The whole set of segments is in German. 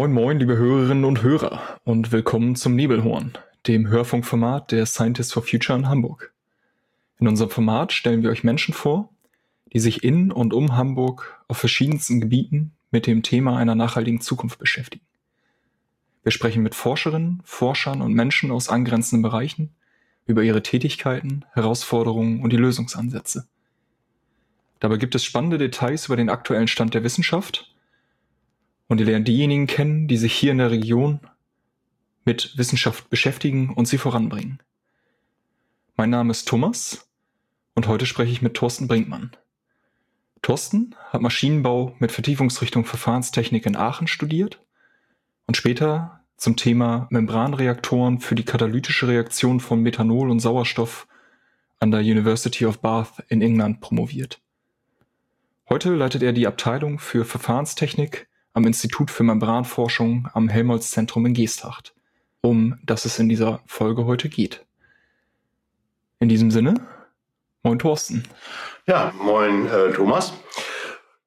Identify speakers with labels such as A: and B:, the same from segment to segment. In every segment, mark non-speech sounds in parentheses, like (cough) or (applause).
A: Moin moin, liebe Hörerinnen und Hörer und willkommen zum Nebelhorn, dem Hörfunkformat der Scientists for Future in Hamburg. In unserem Format stellen wir euch Menschen vor, die sich in und um Hamburg auf verschiedensten Gebieten mit dem Thema einer nachhaltigen Zukunft beschäftigen. Wir sprechen mit Forscherinnen, Forschern und Menschen aus angrenzenden Bereichen über ihre Tätigkeiten, Herausforderungen und die Lösungsansätze. Dabei gibt es spannende Details über den aktuellen Stand der Wissenschaft und ihr lernt diejenigen kennen, die sich hier in der Region mit Wissenschaft beschäftigen und sie voranbringen. Mein Name ist Thomas und heute spreche ich mit Thorsten Brinkmann. Thorsten hat Maschinenbau mit Vertiefungsrichtung Verfahrenstechnik in Aachen studiert und später zum Thema Membranreaktoren für die katalytische Reaktion von Methanol und Sauerstoff an der University of Bath in England promoviert. Heute leitet er die Abteilung für Verfahrenstechnik am Institut für Membranforschung am Helmholtz-Zentrum in Geesthacht, um das es in dieser Folge heute geht. In diesem Sinne, moin Thorsten.
B: Ja, moin äh, Thomas.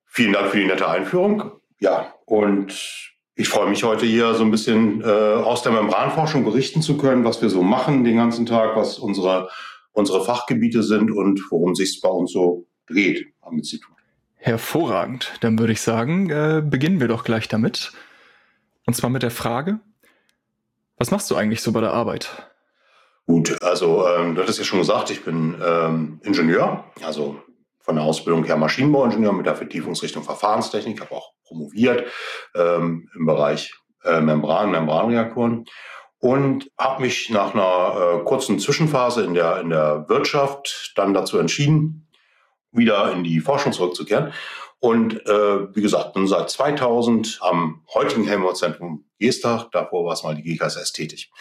B: Vielen Dank für die nette Einführung. Ja, und ich freue mich heute hier so ein bisschen äh, aus der Membranforschung berichten zu können, was wir so machen den ganzen Tag, was unsere, unsere Fachgebiete sind und worum sich es bei uns so dreht am Institut.
A: Hervorragend. Dann würde ich sagen, äh, beginnen wir doch gleich damit. Und zwar mit der Frage, was machst du eigentlich so bei der Arbeit?
B: Gut, also ähm, du hattest ja schon gesagt, ich bin ähm, Ingenieur, also von der Ausbildung her Maschinenbauingenieur mit der Vertiefungsrichtung Verfahrenstechnik, habe auch promoviert ähm, im Bereich äh, Membran, Membranreaktoren und habe mich nach einer äh, kurzen Zwischenphase in der, in der Wirtschaft dann dazu entschieden, wieder in die Forschung zurückzukehren. Und äh, wie gesagt, nun seit 2000 am heutigen Helmholtz-Zentrum Geestach, davor war es mal die GKSS tätig.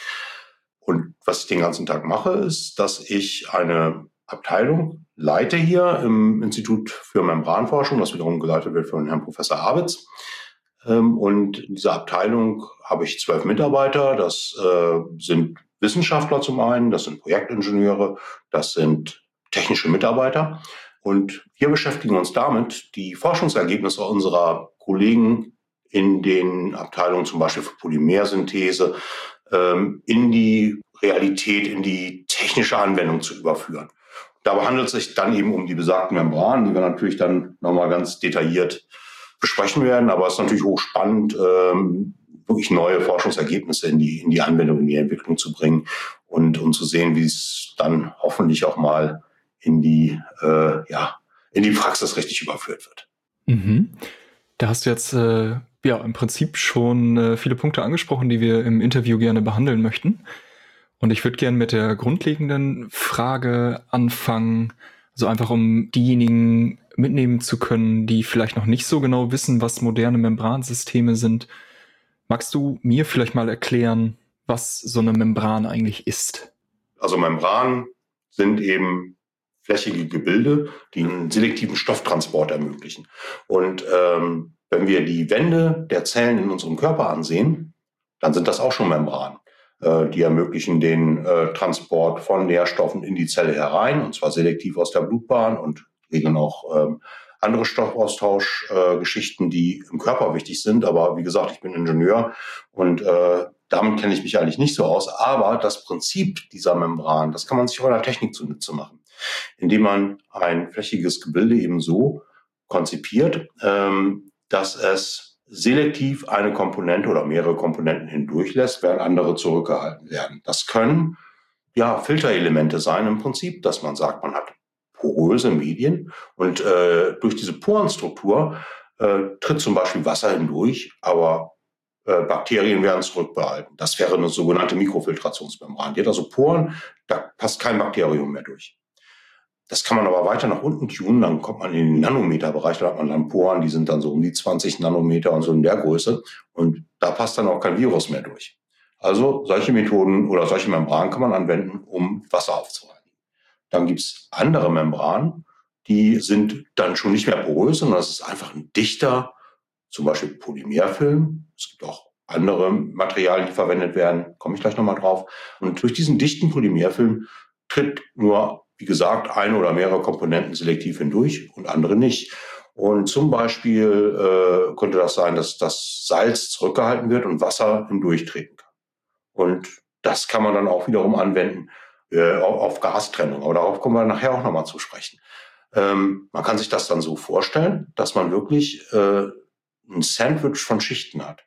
B: Und was ich den ganzen Tag mache, ist, dass ich eine Abteilung leite hier im Institut für Membranforschung, das wiederum geleitet wird von Herrn Professor Abitz. Ähm, und in dieser Abteilung habe ich zwölf Mitarbeiter. Das äh, sind Wissenschaftler zum einen, das sind Projektingenieure, das sind technische Mitarbeiter. Und wir beschäftigen uns damit, die Forschungsergebnisse unserer Kollegen in den Abteilungen zum Beispiel für Polymersynthese ähm, in die Realität, in die technische Anwendung zu überführen. Dabei handelt es sich dann eben um die besagten Membranen, die wir natürlich dann nochmal ganz detailliert besprechen werden. Aber es ist natürlich hochspannend, ähm, wirklich neue Forschungsergebnisse in die, in die Anwendung, in die Entwicklung zu bringen und, und zu sehen, wie es dann hoffentlich auch mal in die, äh, ja, in die Praxis richtig überführt wird.
A: Mhm. Da hast du jetzt äh, ja im Prinzip schon äh, viele Punkte angesprochen, die wir im Interview gerne behandeln möchten. Und ich würde gerne mit der grundlegenden Frage anfangen, so einfach um diejenigen mitnehmen zu können, die vielleicht noch nicht so genau wissen, was moderne Membransysteme sind. Magst du mir vielleicht mal erklären, was so eine Membran eigentlich ist?
B: Also Membranen sind eben flächige Gebilde, die einen selektiven Stofftransport ermöglichen. Und ähm, wenn wir die Wände der Zellen in unserem Körper ansehen, dann sind das auch schon Membranen. Äh, die ermöglichen den äh, Transport von Nährstoffen in die Zelle herein, und zwar selektiv aus der Blutbahn und regeln auch ähm, andere Stoffaustauschgeschichten, äh, die im Körper wichtig sind. Aber wie gesagt, ich bin Ingenieur und äh, damit kenne ich mich eigentlich nicht so aus. Aber das Prinzip dieser Membran, das kann man sich auch in der Technik zunutze machen indem man ein flächiges Gebilde eben so konzipiert, ähm, dass es selektiv eine Komponente oder mehrere Komponenten hindurchlässt, während andere zurückgehalten werden. Das können ja Filterelemente sein im Prinzip, dass man sagt, man hat poröse Medien und äh, durch diese Porenstruktur äh, tritt zum Beispiel Wasser hindurch, aber äh, Bakterien werden zurückbehalten. Das wäre eine sogenannte Mikrofiltrationsmembran. Die hat also Poren, da passt kein Bakterium mehr durch. Das kann man aber weiter nach unten tunen, dann kommt man in den Nanometerbereich, da hat man dann Poren, die sind dann so um die 20 Nanometer und so in der Größe. Und da passt dann auch kein Virus mehr durch. Also solche Methoden oder solche Membranen kann man anwenden, um Wasser aufzuhalten. Dann gibt's andere Membranen, die sind dann schon nicht mehr porös, sondern das ist einfach ein dichter, zum Beispiel Polymerfilm. Es gibt auch andere Materialien, die verwendet werden, komme ich gleich nochmal drauf. Und durch diesen dichten Polymerfilm tritt nur wie gesagt, eine oder mehrere Komponenten selektiv hindurch und andere nicht. Und zum Beispiel äh, könnte das sein, dass das Salz zurückgehalten wird und Wasser hindurchtreten kann. Und das kann man dann auch wiederum anwenden äh, auf Gastrennung. Aber darauf kommen wir nachher auch nochmal zu sprechen. Ähm, man kann sich das dann so vorstellen, dass man wirklich äh, ein Sandwich von Schichten hat.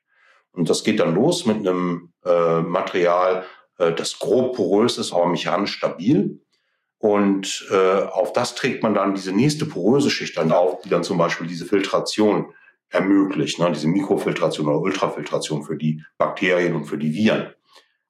B: Und das geht dann los mit einem äh, Material, äh, das grob porös ist, aber mechanisch stabil. Und äh, auf das trägt man dann diese nächste poröse Schicht dann auf, die dann zum Beispiel diese Filtration ermöglicht, ne? diese Mikrofiltration oder Ultrafiltration für die Bakterien und für die Viren.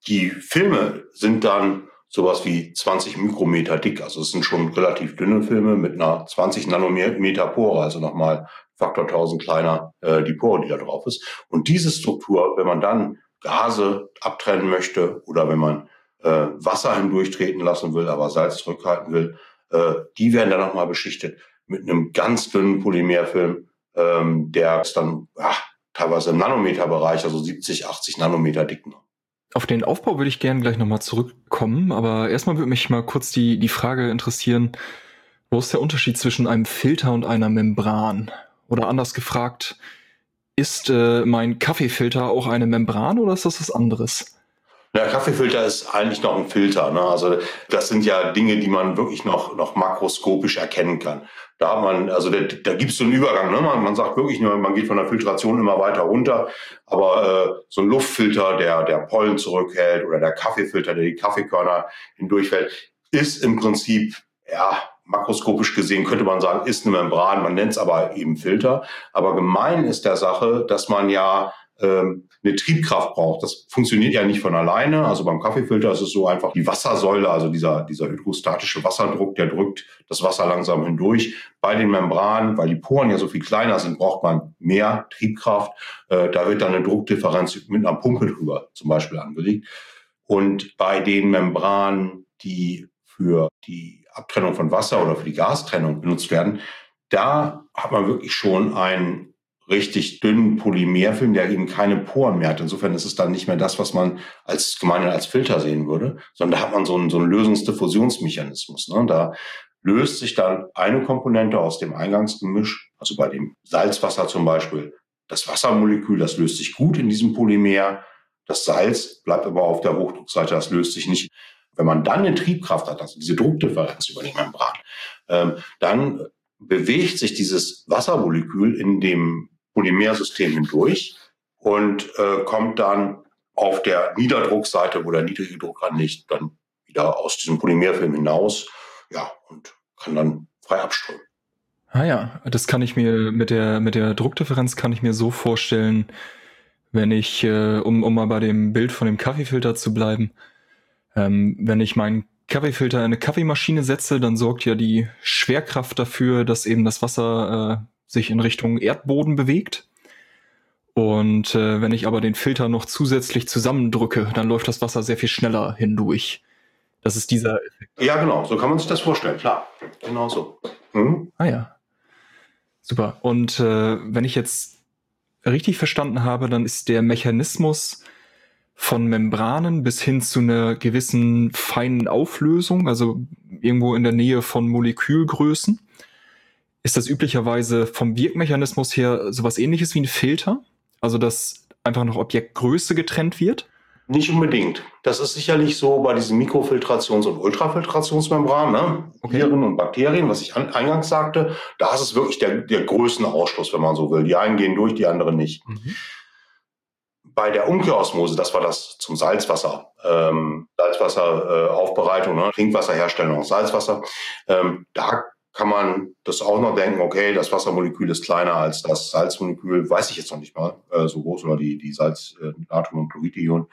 B: Die Filme sind dann sowas wie 20 Mikrometer dick. Also es sind schon relativ dünne Filme mit einer 20 Nanometer Pore, also nochmal Faktor 1000 kleiner äh, die Pore, die da drauf ist. Und diese Struktur, wenn man dann Gase abtrennen möchte oder wenn man äh, Wasser hindurchtreten lassen will, aber Salz zurückhalten will, äh, die werden dann nochmal beschichtet mit einem ganz dünnen Polymerfilm, ähm, der ist dann ach, teilweise im Nanometerbereich, also 70, 80 Nanometer dick.
A: Auf den Aufbau würde ich gerne gleich nochmal zurückkommen, aber erstmal würde mich mal kurz die, die Frage interessieren, wo ist der Unterschied zwischen einem Filter und einer Membran? Oder anders gefragt, ist äh, mein Kaffeefilter auch eine Membran oder ist das was anderes?
B: Der Kaffeefilter ist eigentlich noch ein Filter. Ne? Also das sind ja Dinge, die man wirklich noch, noch makroskopisch erkennen kann. Da man, also da, da gibt es so einen Übergang. Ne? Man, man sagt wirklich nur, man geht von der Filtration immer weiter runter. Aber äh, so ein Luftfilter, der, der Pollen zurückhält oder der Kaffeefilter, der die Kaffeekörner hindurchfällt, ist im Prinzip ja makroskopisch gesehen könnte man sagen, ist eine Membran, man nennt es aber eben Filter. Aber gemein ist der Sache, dass man ja ähm, eine Triebkraft braucht. Das funktioniert ja nicht von alleine. Also beim Kaffeefilter ist es so einfach die Wassersäule, also dieser, dieser hydrostatische Wasserdruck, der drückt das Wasser langsam hindurch. Bei den Membranen, weil die Poren ja so viel kleiner sind, braucht man mehr Triebkraft. Äh, da wird dann eine Druckdifferenz mit einer Pumpe drüber zum Beispiel angelegt. Und bei den Membranen, die für die Abtrennung von Wasser oder für die Gastrennung benutzt werden, da hat man wirklich schon ein richtig dünnen Polymerfilm, der eben keine Poren mehr hat. Insofern ist es dann nicht mehr das, was man als gemeinhin als Filter sehen würde, sondern da hat man so einen, so einen Lösungsdiffusionsmechanismus. Ne? Da löst sich dann eine Komponente aus dem Eingangsgemisch, also bei dem Salzwasser zum Beispiel, das Wassermolekül, das löst sich gut in diesem Polymer. Das Salz bleibt aber auf der Hochdruckseite, das löst sich nicht. Wenn man dann eine Triebkraft hat, also diese Druckdifferenz über die Membran, ähm, dann bewegt sich dieses Wassermolekül in dem Polymersystem hindurch und äh, kommt dann auf der Niederdruckseite, wo der niedrige Druck anliegt, dann wieder aus diesem Polymerfilm hinaus, ja, und kann dann frei abströmen.
A: Ah ja, das kann ich mir mit der mit der Druckdifferenz kann ich mir so vorstellen, wenn ich, äh, um, um mal bei dem Bild von dem Kaffeefilter zu bleiben, ähm, wenn ich meinen Kaffeefilter in eine Kaffeemaschine setze, dann sorgt ja die Schwerkraft dafür, dass eben das Wasser äh, sich in Richtung Erdboden bewegt. Und äh, wenn ich aber den Filter noch zusätzlich zusammendrücke, dann läuft das Wasser sehr viel schneller hindurch. Das ist dieser
B: Effekt. Ja, genau, so kann man sich das vorstellen, klar. Genau so.
A: Mhm. Ah ja. Super. Und äh, wenn ich jetzt richtig verstanden habe, dann ist der Mechanismus von Membranen bis hin zu einer gewissen feinen Auflösung, also irgendwo in der Nähe von Molekülgrößen, ist das üblicherweise vom Wirkmechanismus her sowas ähnliches wie ein Filter? Also, dass einfach noch Objektgröße getrennt wird?
B: Nicht unbedingt. Das ist sicherlich so bei diesen Mikrofiltrations- und Ultrafiltrationsmembranen, ne? Okay. Viren und Bakterien, was ich eingangs sagte. Da ist es wirklich der, der Größenausschluss, wenn man so will. Die einen gehen durch, die anderen nicht. Mhm. Bei der Umkehrosmose, das war das zum Salzwasser, ähm, Salzwasseraufbereitung, äh, ne? Trinkwasserherstellung aus Salzwasser, ähm, da kann man das auch noch denken, okay, das Wassermolekül ist kleiner als das Salzmolekül, weiß ich jetzt noch nicht mal, äh, so groß oder die, die Salz, äh, Natrium- und Chloridionen.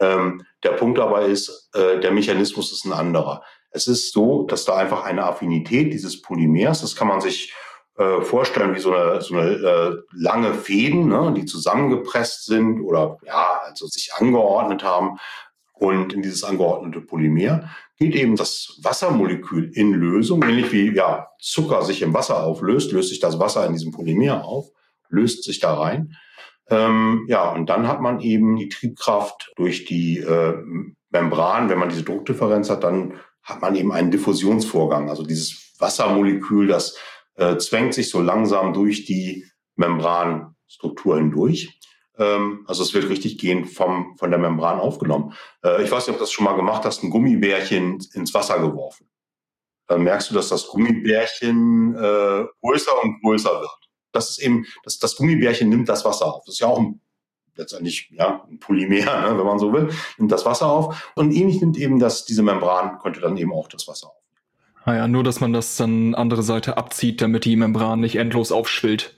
B: Ähm, der Punkt dabei ist, äh, der Mechanismus ist ein anderer. Es ist so, dass da einfach eine Affinität dieses Polymers, das kann man sich äh, vorstellen wie so eine, so eine äh, lange Fäden, ne, die zusammengepresst sind oder ja, also sich angeordnet haben. Und in dieses angeordnete Polymer geht eben das Wassermolekül in Lösung, ähnlich wie ja, Zucker sich im Wasser auflöst, löst sich das Wasser in diesem Polymer auf, löst sich da rein. Ähm, ja, und dann hat man eben die Triebkraft durch die äh, Membran. Wenn man diese Druckdifferenz hat, dann hat man eben einen Diffusionsvorgang. Also dieses Wassermolekül, das äh, zwängt sich so langsam durch die Membranstruktur hindurch. Ähm, also es wird richtig gehend vom, von der Membran aufgenommen. Äh, ich weiß nicht, ob du das schon mal gemacht hast, ein Gummibärchen ins Wasser geworfen. Dann merkst du, dass das Gummibärchen äh, größer und größer wird. Das ist eben, das, das Gummibärchen nimmt das Wasser auf. Das ist ja auch ein letztendlich ja, ein Polymer, ne, wenn man so will, nimmt das Wasser auf. Und ähnlich nimmt eben das, diese Membran, könnte dann eben auch das Wasser auf.
A: Naja, ah nur, dass man das dann andere Seite abzieht, damit die Membran nicht endlos aufschwillt.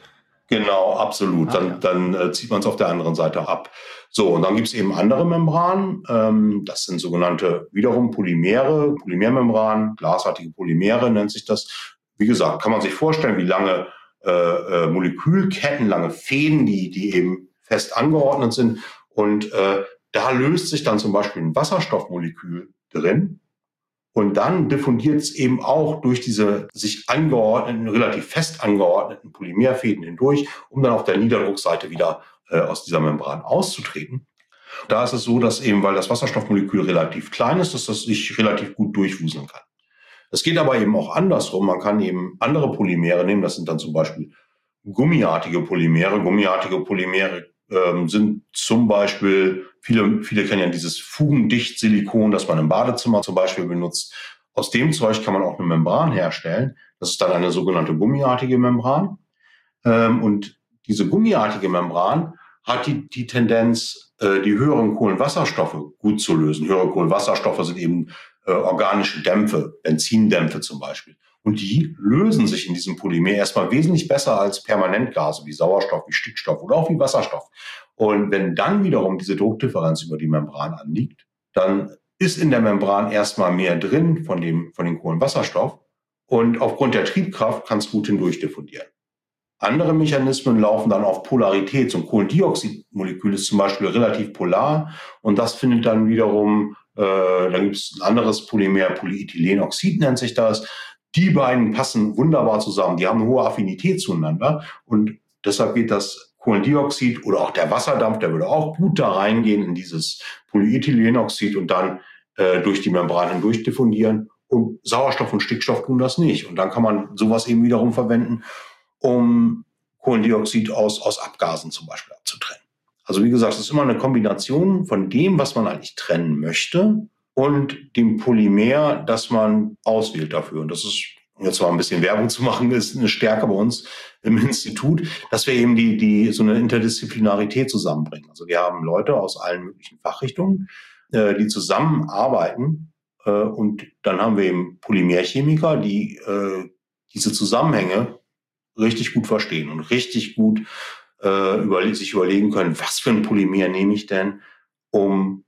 B: Genau, absolut. Ah, dann, ja. dann äh, zieht man es auf der anderen Seite ab. So, und dann gibt es eben andere Membranen. Ähm, das sind sogenannte wiederum Polymere, Polymermembranen, glasartige Polymere nennt sich das. Wie gesagt, kann man sich vorstellen, wie lange äh, äh, Molekülketten, lange Fäden, die, die eben fest angeordnet sind. Und äh, da löst sich dann zum Beispiel ein Wasserstoffmolekül drin. Und dann diffundiert es eben auch durch diese sich angeordneten, relativ fest angeordneten Polymerfäden hindurch, um dann auf der Niederdruckseite wieder äh, aus dieser Membran auszutreten. Da ist es so, dass eben, weil das Wasserstoffmolekül relativ klein ist, dass das sich relativ gut durchwuseln kann. Es geht aber eben auch andersrum. Man kann eben andere Polymere nehmen. Das sind dann zum Beispiel gummiartige Polymere. Gummiartige Polymere ähm, sind zum Beispiel, viele, viele kennen ja dieses Fugendicht-Silikon, das man im Badezimmer zum Beispiel benutzt. Aus dem Zeug kann man auch eine Membran herstellen. Das ist dann eine sogenannte gummiartige Membran. Ähm, und diese gummiartige Membran hat die, die Tendenz, äh, die höheren Kohlenwasserstoffe gut zu lösen. Höhere Kohlenwasserstoffe sind eben äh, organische Dämpfe, Benzindämpfe zum Beispiel. Und die lösen sich in diesem Polymer erstmal wesentlich besser als Permanentgase wie Sauerstoff, wie Stickstoff oder auch wie Wasserstoff. Und wenn dann wiederum diese Druckdifferenz über die Membran anliegt, dann ist in der Membran erstmal mehr drin von dem, von dem Kohlenwasserstoff. Und aufgrund der Triebkraft kann es gut hindurch diffundieren. Andere Mechanismen laufen dann auf Polarität. So ein Kohlendioxidmolekül ist zum Beispiel relativ polar und das findet dann wiederum, äh, dann gibt es ein anderes Polymer, Polyethylenoxid nennt sich das. Die beiden passen wunderbar zusammen. Die haben eine hohe Affinität zueinander und deshalb geht das Kohlendioxid oder auch der Wasserdampf, der würde auch gut da reingehen in dieses Polyethylenoxid und dann äh, durch die Membran hindurch diffundieren. Und Sauerstoff und Stickstoff tun das nicht. Und dann kann man sowas eben wiederum verwenden, um Kohlendioxid aus, aus Abgasen zum Beispiel abzutrennen. Also wie gesagt, es ist immer eine Kombination von dem, was man eigentlich trennen möchte und dem Polymer, das man auswählt dafür. Und das ist, jetzt mal ein bisschen Werbung zu machen, ist eine Stärke bei uns im Institut, dass wir eben die, die so eine Interdisziplinarität zusammenbringen. Also wir haben Leute aus allen möglichen Fachrichtungen, äh, die zusammenarbeiten. Äh, und dann haben wir eben Polymerchemiker, die äh, diese Zusammenhänge richtig gut verstehen und richtig gut äh, über, sich überlegen können, was für ein Polymer nehme ich denn, um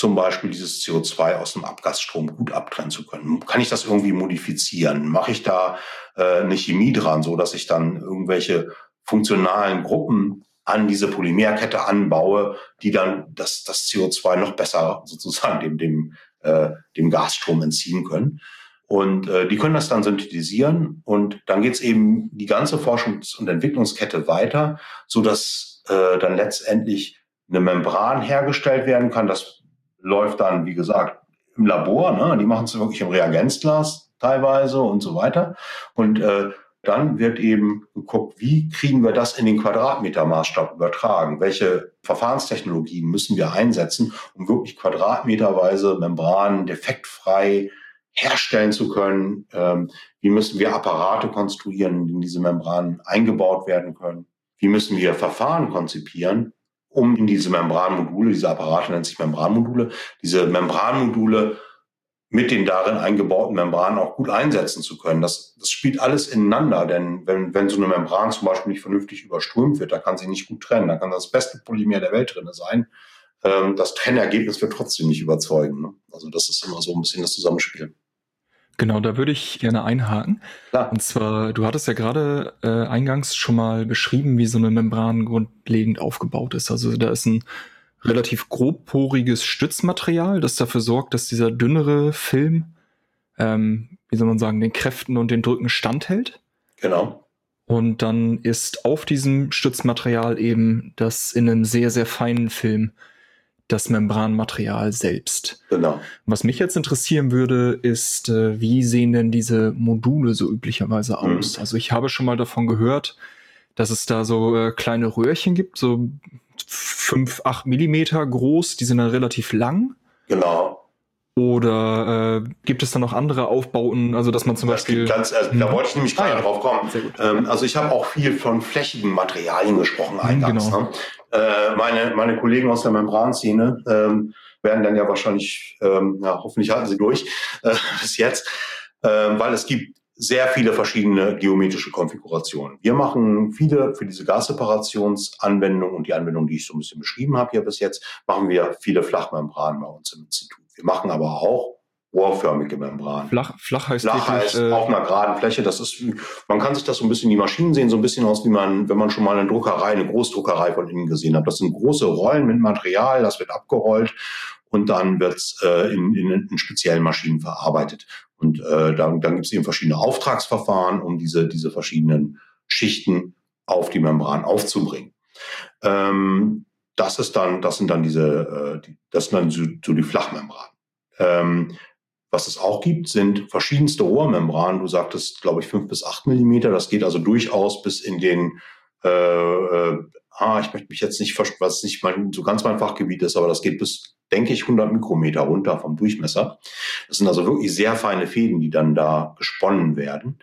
B: zum Beispiel dieses CO2 aus dem Abgasstrom gut abtrennen zu können? Kann ich das irgendwie modifizieren? Mache ich da äh, eine Chemie dran, so dass ich dann irgendwelche funktionalen Gruppen an diese Polymerkette anbaue, die dann das, das CO2 noch besser (laughs) sozusagen dem, dem, äh, dem Gasstrom entziehen können. Und äh, die können das dann synthetisieren und dann geht's eben die ganze Forschungs- und Entwicklungskette weiter, so dass äh, dann letztendlich eine Membran hergestellt werden kann. Das läuft dann, wie gesagt, im Labor. Ne? Die machen es wirklich im Reagenzglas teilweise und so weiter. Und äh, dann wird eben geguckt, wie kriegen wir das in den Quadratmetermaßstab übertragen? Welche Verfahrenstechnologien müssen wir einsetzen, um wirklich quadratmeterweise Membranen defektfrei herstellen zu können? Ähm, wie müssen wir Apparate konstruieren, in diese Membranen eingebaut werden können? Wie müssen wir Verfahren konzipieren, um in diese Membranmodule, diese Apparate nennt sich Membranmodule, diese Membranmodule mit den darin eingebauten Membranen auch gut einsetzen zu können. Das, das spielt alles ineinander, denn wenn, wenn so eine Membran zum Beispiel nicht vernünftig überströmt wird, da kann sie nicht gut trennen. Da kann das beste Polymer der Welt drin sein. Ähm, das Trennergebnis wird trotzdem nicht überzeugen. Ne? Also das ist immer so ein bisschen das Zusammenspiel.
A: Genau, da würde ich gerne einhaken. Klar. Und zwar, du hattest ja gerade äh, eingangs schon mal beschrieben, wie so eine Membran grundlegend aufgebaut ist. Also da ist ein relativ grobporiges Stützmaterial, das dafür sorgt, dass dieser dünnere Film, ähm, wie soll man sagen, den Kräften und den Drücken standhält.
B: Genau.
A: Und dann ist auf diesem Stützmaterial eben das in einem sehr, sehr feinen Film das Membranmaterial selbst.
B: Genau.
A: Was mich jetzt interessieren würde, ist, äh, wie sehen denn diese Module so üblicherweise
B: Mhm.
A: aus? Also ich habe schon mal davon gehört, dass es da so äh, kleine Röhrchen gibt, so fünf, acht Millimeter groß, die sind dann relativ lang.
B: Genau.
A: Oder äh, gibt es da noch andere Aufbauten, also dass man zum
B: Das
A: Beispiel.
B: ganz, also,
A: Mhm.
B: Da wollte ich nämlich gerade
A: Ah, ja.
B: drauf kommen. Ähm, also ich habe auch viel von flächigen Materialien gesprochen eingangs.
A: genau.
B: Ne? Äh, meine, meine Kollegen aus der Membranszene ähm, werden dann ja wahrscheinlich, ähm, ja, hoffentlich halten sie durch äh, (laughs) bis jetzt, ähm, weil es gibt sehr viele verschiedene geometrische Konfigurationen. Wir machen viele für diese Gasseparationsanwendung und die Anwendung, die ich so ein bisschen beschrieben habe hier bis jetzt, machen wir viele Flachmembranen bei uns im Institut. Wir machen aber auch rohrförmige Membranen.
A: Flach, flach heißt
B: Flach heißt
A: äh,
B: auf einer geraden Fläche. Das ist, man kann sich das so ein bisschen, die Maschinen sehen so ein bisschen aus, wie man, wenn man schon mal eine Druckerei, eine Großdruckerei von innen gesehen hat. Das sind große Rollen mit Material, das wird abgerollt und dann wird's äh, in, in, in speziellen Maschinen verarbeitet. Und äh, dann, dann gibt es eben verschiedene Auftragsverfahren, um diese, diese verschiedenen Schichten auf die Membran aufzubringen. Ähm, das ist dann, das sind dann diese, äh, die, das sind dann so, so die Flachmembranen. Ähm, was es auch gibt, sind verschiedenste Rohrmembranen. Du sagtest, glaube ich, fünf bis acht Millimeter. Das geht also durchaus bis in den, äh, äh, ah, ich möchte mich jetzt nicht, was nicht mein, so ganz mein Fachgebiet ist, aber das geht bis, denke ich, 100 Mikrometer runter vom Durchmesser. Das sind also wirklich sehr feine Fäden, die dann da gesponnen werden.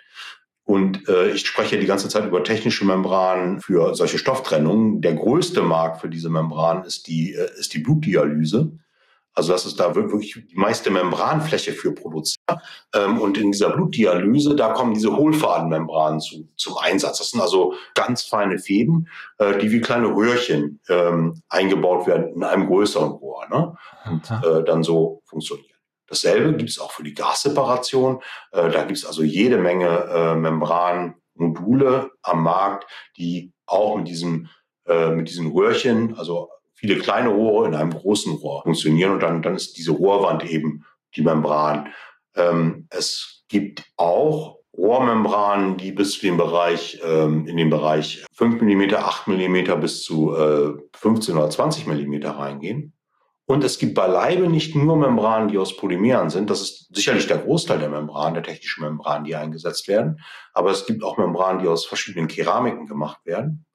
B: Und äh, ich spreche die ganze Zeit über technische Membranen für solche Stofftrennungen. Der größte Markt für diese Membran ist die, äh, ist die Blutdialyse. Also das ist da wirklich die meiste Membranfläche für produziert. Ähm, und in dieser Blutdialyse, da kommen diese Hohlfadenmembranen zu, zum Einsatz. Das sind also ganz feine Fäden, äh, die wie kleine Röhrchen ähm, eingebaut werden in einem größeren Rohr ne? und äh, dann so funktionieren. Dasselbe gibt es auch für die Gasseparation. Äh, da gibt es also jede Menge Membranmodule am Markt, die auch mit diesem mit diesen Röhrchen, also viele kleine Rohre in einem großen Rohr funktionieren und dann, dann ist diese Rohrwand eben die Membran. Ähm, es gibt auch Rohrmembranen, die bis zu dem Bereich, ähm, in den Bereich 5 mm, 8 mm bis zu äh, 15 oder 20 mm reingehen. Und es gibt beileibe nicht nur Membranen, die aus Polymeren sind. Das ist sicherlich der Großteil der Membranen, der technischen Membranen, die eingesetzt werden. Aber es gibt auch Membranen, die aus verschiedenen Keramiken gemacht werden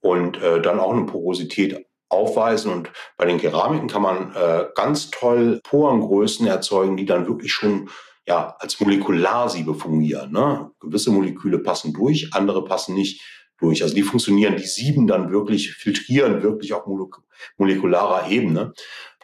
B: und äh, dann auch eine Porosität aufweisen. Und bei den Keramiken kann man äh, ganz toll Porengrößen erzeugen, die dann wirklich schon ja, als Molekularsiebe fungieren. Ne? Gewisse Moleküle passen durch, andere passen nicht durch. Also die funktionieren, die sieben dann wirklich, filtrieren wirklich auf molek molekularer Ebene.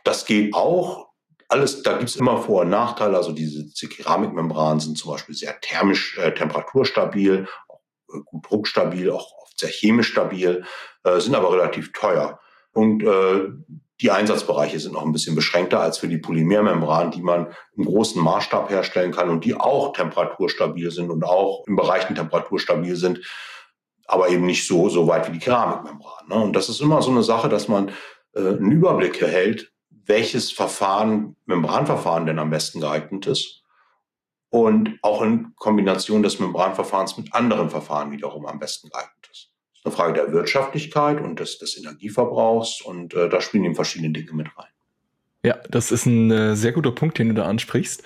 B: Das geht auch. Alles, da gibt's immer Vor- und Nachteile. Also diese, diese Keramikmembranen sind zum Beispiel sehr thermisch, äh, temperaturstabil, auch, äh, gut druckstabil, auch oft sehr chemisch stabil, äh, sind aber relativ teuer. Und äh, die Einsatzbereiche sind noch ein bisschen beschränkter als für die Polymermembran, die man im großen Maßstab herstellen kann und die auch temperaturstabil sind und auch in Bereichen temperaturstabil sind, aber eben nicht so, so weit wie die Keramikmembran. Ne? Und das ist immer so eine Sache, dass man äh, einen Überblick erhält, welches Verfahren, Membranverfahren denn am besten geeignet ist und auch in Kombination des Membranverfahrens mit anderen Verfahren wiederum am besten geeignet ist. Eine Frage der Wirtschaftlichkeit und des, des Energieverbrauchs und äh, da spielen eben verschiedene Dinge mit rein.
A: Ja, das ist ein äh, sehr guter Punkt, den du da ansprichst.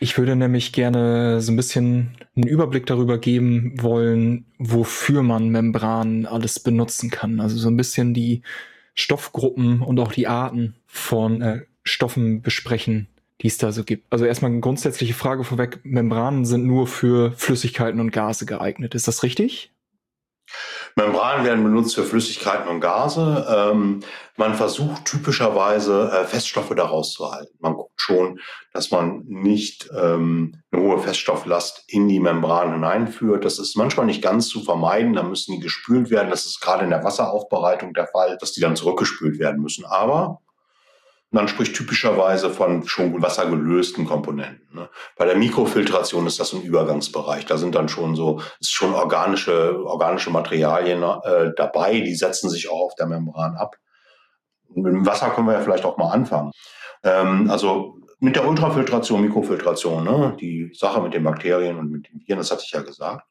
A: Ich würde nämlich gerne so ein bisschen einen Überblick darüber geben wollen, wofür man Membranen alles benutzen kann. Also so ein bisschen die Stoffgruppen und auch die Arten von äh, Stoffen besprechen, die es da so gibt. Also erstmal eine grundsätzliche Frage vorweg. Membranen sind nur für Flüssigkeiten und Gase geeignet. Ist das richtig?
B: Membranen werden benutzt für Flüssigkeiten und Gase. Ähm, man versucht typischerweise äh, Feststoffe daraus zu halten. Man guckt schon, dass man nicht ähm, eine hohe Feststofflast in die Membran hineinführt. Das ist manchmal nicht ganz zu vermeiden. Da müssen die gespült werden. Das ist gerade in der Wasseraufbereitung der Fall, dass die dann zurückgespült werden müssen. Aber man spricht typischerweise von schon wassergelösten Komponenten. Ne? Bei der Mikrofiltration ist das ein Übergangsbereich. Da sind dann schon so, ist schon organische, organische Materialien äh, dabei, die setzen sich auch auf der Membran ab. Mit dem Wasser können wir ja vielleicht auch mal anfangen. Ähm, also mit der Ultrafiltration, Mikrofiltration, ne? die Sache mit den Bakterien und mit den Viren, das hatte ich ja gesagt.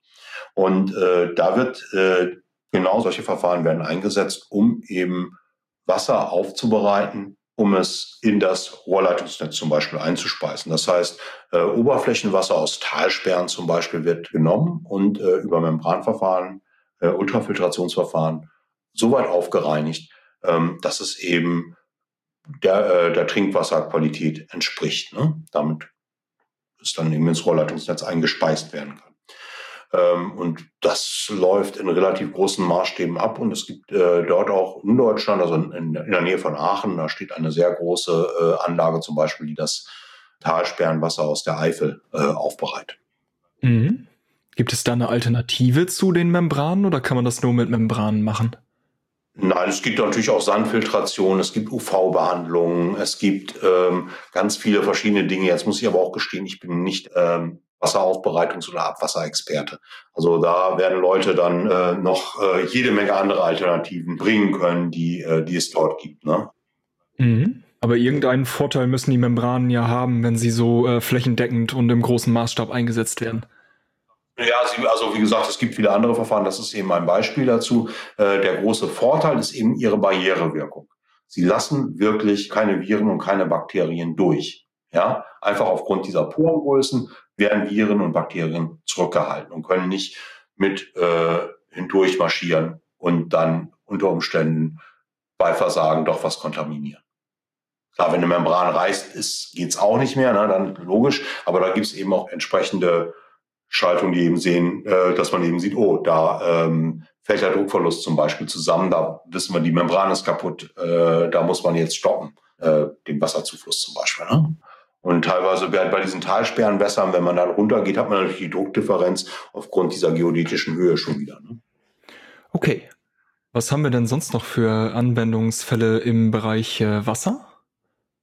B: Und äh, da wird äh, genau solche Verfahren werden eingesetzt, um eben Wasser aufzubereiten, um es in das Rohrleitungsnetz zum Beispiel einzuspeisen. Das heißt, äh, Oberflächenwasser aus Talsperren zum Beispiel wird genommen und äh, über Membranverfahren, äh, Ultrafiltrationsverfahren so weit aufgereinigt, ähm, dass es eben der, äh, der Trinkwasserqualität entspricht. Ne? Damit es dann eben ins Rohrleitungsnetz eingespeist werden kann. Ähm, und das läuft in relativ großen Maßstäben ab. Und es gibt äh, dort auch in Deutschland, also in, in, der Nähe von Aachen, da steht eine sehr große äh, Anlage zum Beispiel, die das Talsperrenwasser aus der Eifel äh, aufbereitet.
A: Mhm. Gibt es da eine Alternative zu den Membranen oder kann man das nur mit Membranen machen?
B: Nein, es gibt natürlich auch Sandfiltration, es gibt UV-Behandlungen, es gibt ähm, ganz viele verschiedene Dinge. Jetzt muss ich aber auch gestehen, ich bin nicht ähm, Wasseraufbereitungs- oder Abwasserexperte. Also da werden Leute dann äh, noch äh, jede Menge andere Alternativen bringen können, die, äh, die es dort gibt. Ne?
A: Mhm. Aber irgendeinen Vorteil müssen die Membranen ja haben, wenn sie so äh, flächendeckend und im großen Maßstab eingesetzt werden.
B: Ja, also wie gesagt, es gibt viele andere Verfahren. Das ist eben ein Beispiel dazu. Äh, der große Vorteil ist eben ihre Barrierewirkung. Sie lassen wirklich keine Viren und keine Bakterien durch. Ja, einfach aufgrund dieser Porengrößen werden Viren und Bakterien zurückgehalten und können nicht mit äh, hindurch marschieren und dann unter Umständen bei Versagen doch was kontaminieren. Klar, wenn eine Membran reißt, geht es auch nicht mehr, ne, dann logisch, aber da gibt es eben auch entsprechende Schaltungen, die eben sehen, äh, dass man eben sieht, oh, da ähm, fällt der Druckverlust zum Beispiel zusammen, da wissen wir, die Membran ist kaputt, äh, da muss man jetzt stoppen, äh, den Wasserzufluss zum Beispiel. Ne? Und teilweise bei diesen Talsperrenwässern, wenn man dann runtergeht, hat man natürlich die Druckdifferenz aufgrund dieser geodätischen Höhe schon wieder. Ne?
A: Okay. Was haben wir denn sonst noch für Anwendungsfälle im Bereich äh, Wasser?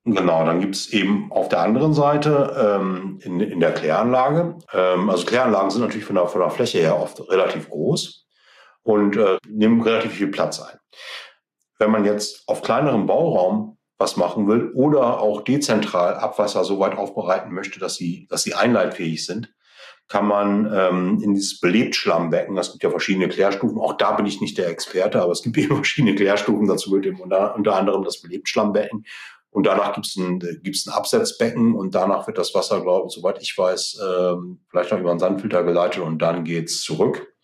B: Genau, dann gibt es eben auf der anderen Seite ähm, in, in der Kläranlage, ähm, also Kläranlagen sind natürlich von der, von der Fläche her oft relativ groß und äh, nehmen relativ viel Platz ein. Wenn man jetzt auf kleinerem Bauraum was machen will oder auch dezentral Abwasser so weit aufbereiten möchte, dass sie, dass sie einleitfähig sind, kann man ähm, in dieses Belebtschlammbecken, es gibt ja verschiedene Klärstufen, auch da bin ich nicht der Experte, aber es gibt (laughs) eben verschiedene Klärstufen, dazu wird eben unter, unter anderem das Belebtschlammbecken und danach gibt es ein, gibt's ein Absetzbecken und danach wird das Wasser, glaube ich, soweit ich weiß, ähm, vielleicht noch über einen Sandfilter geleitet und dann geht's zurück.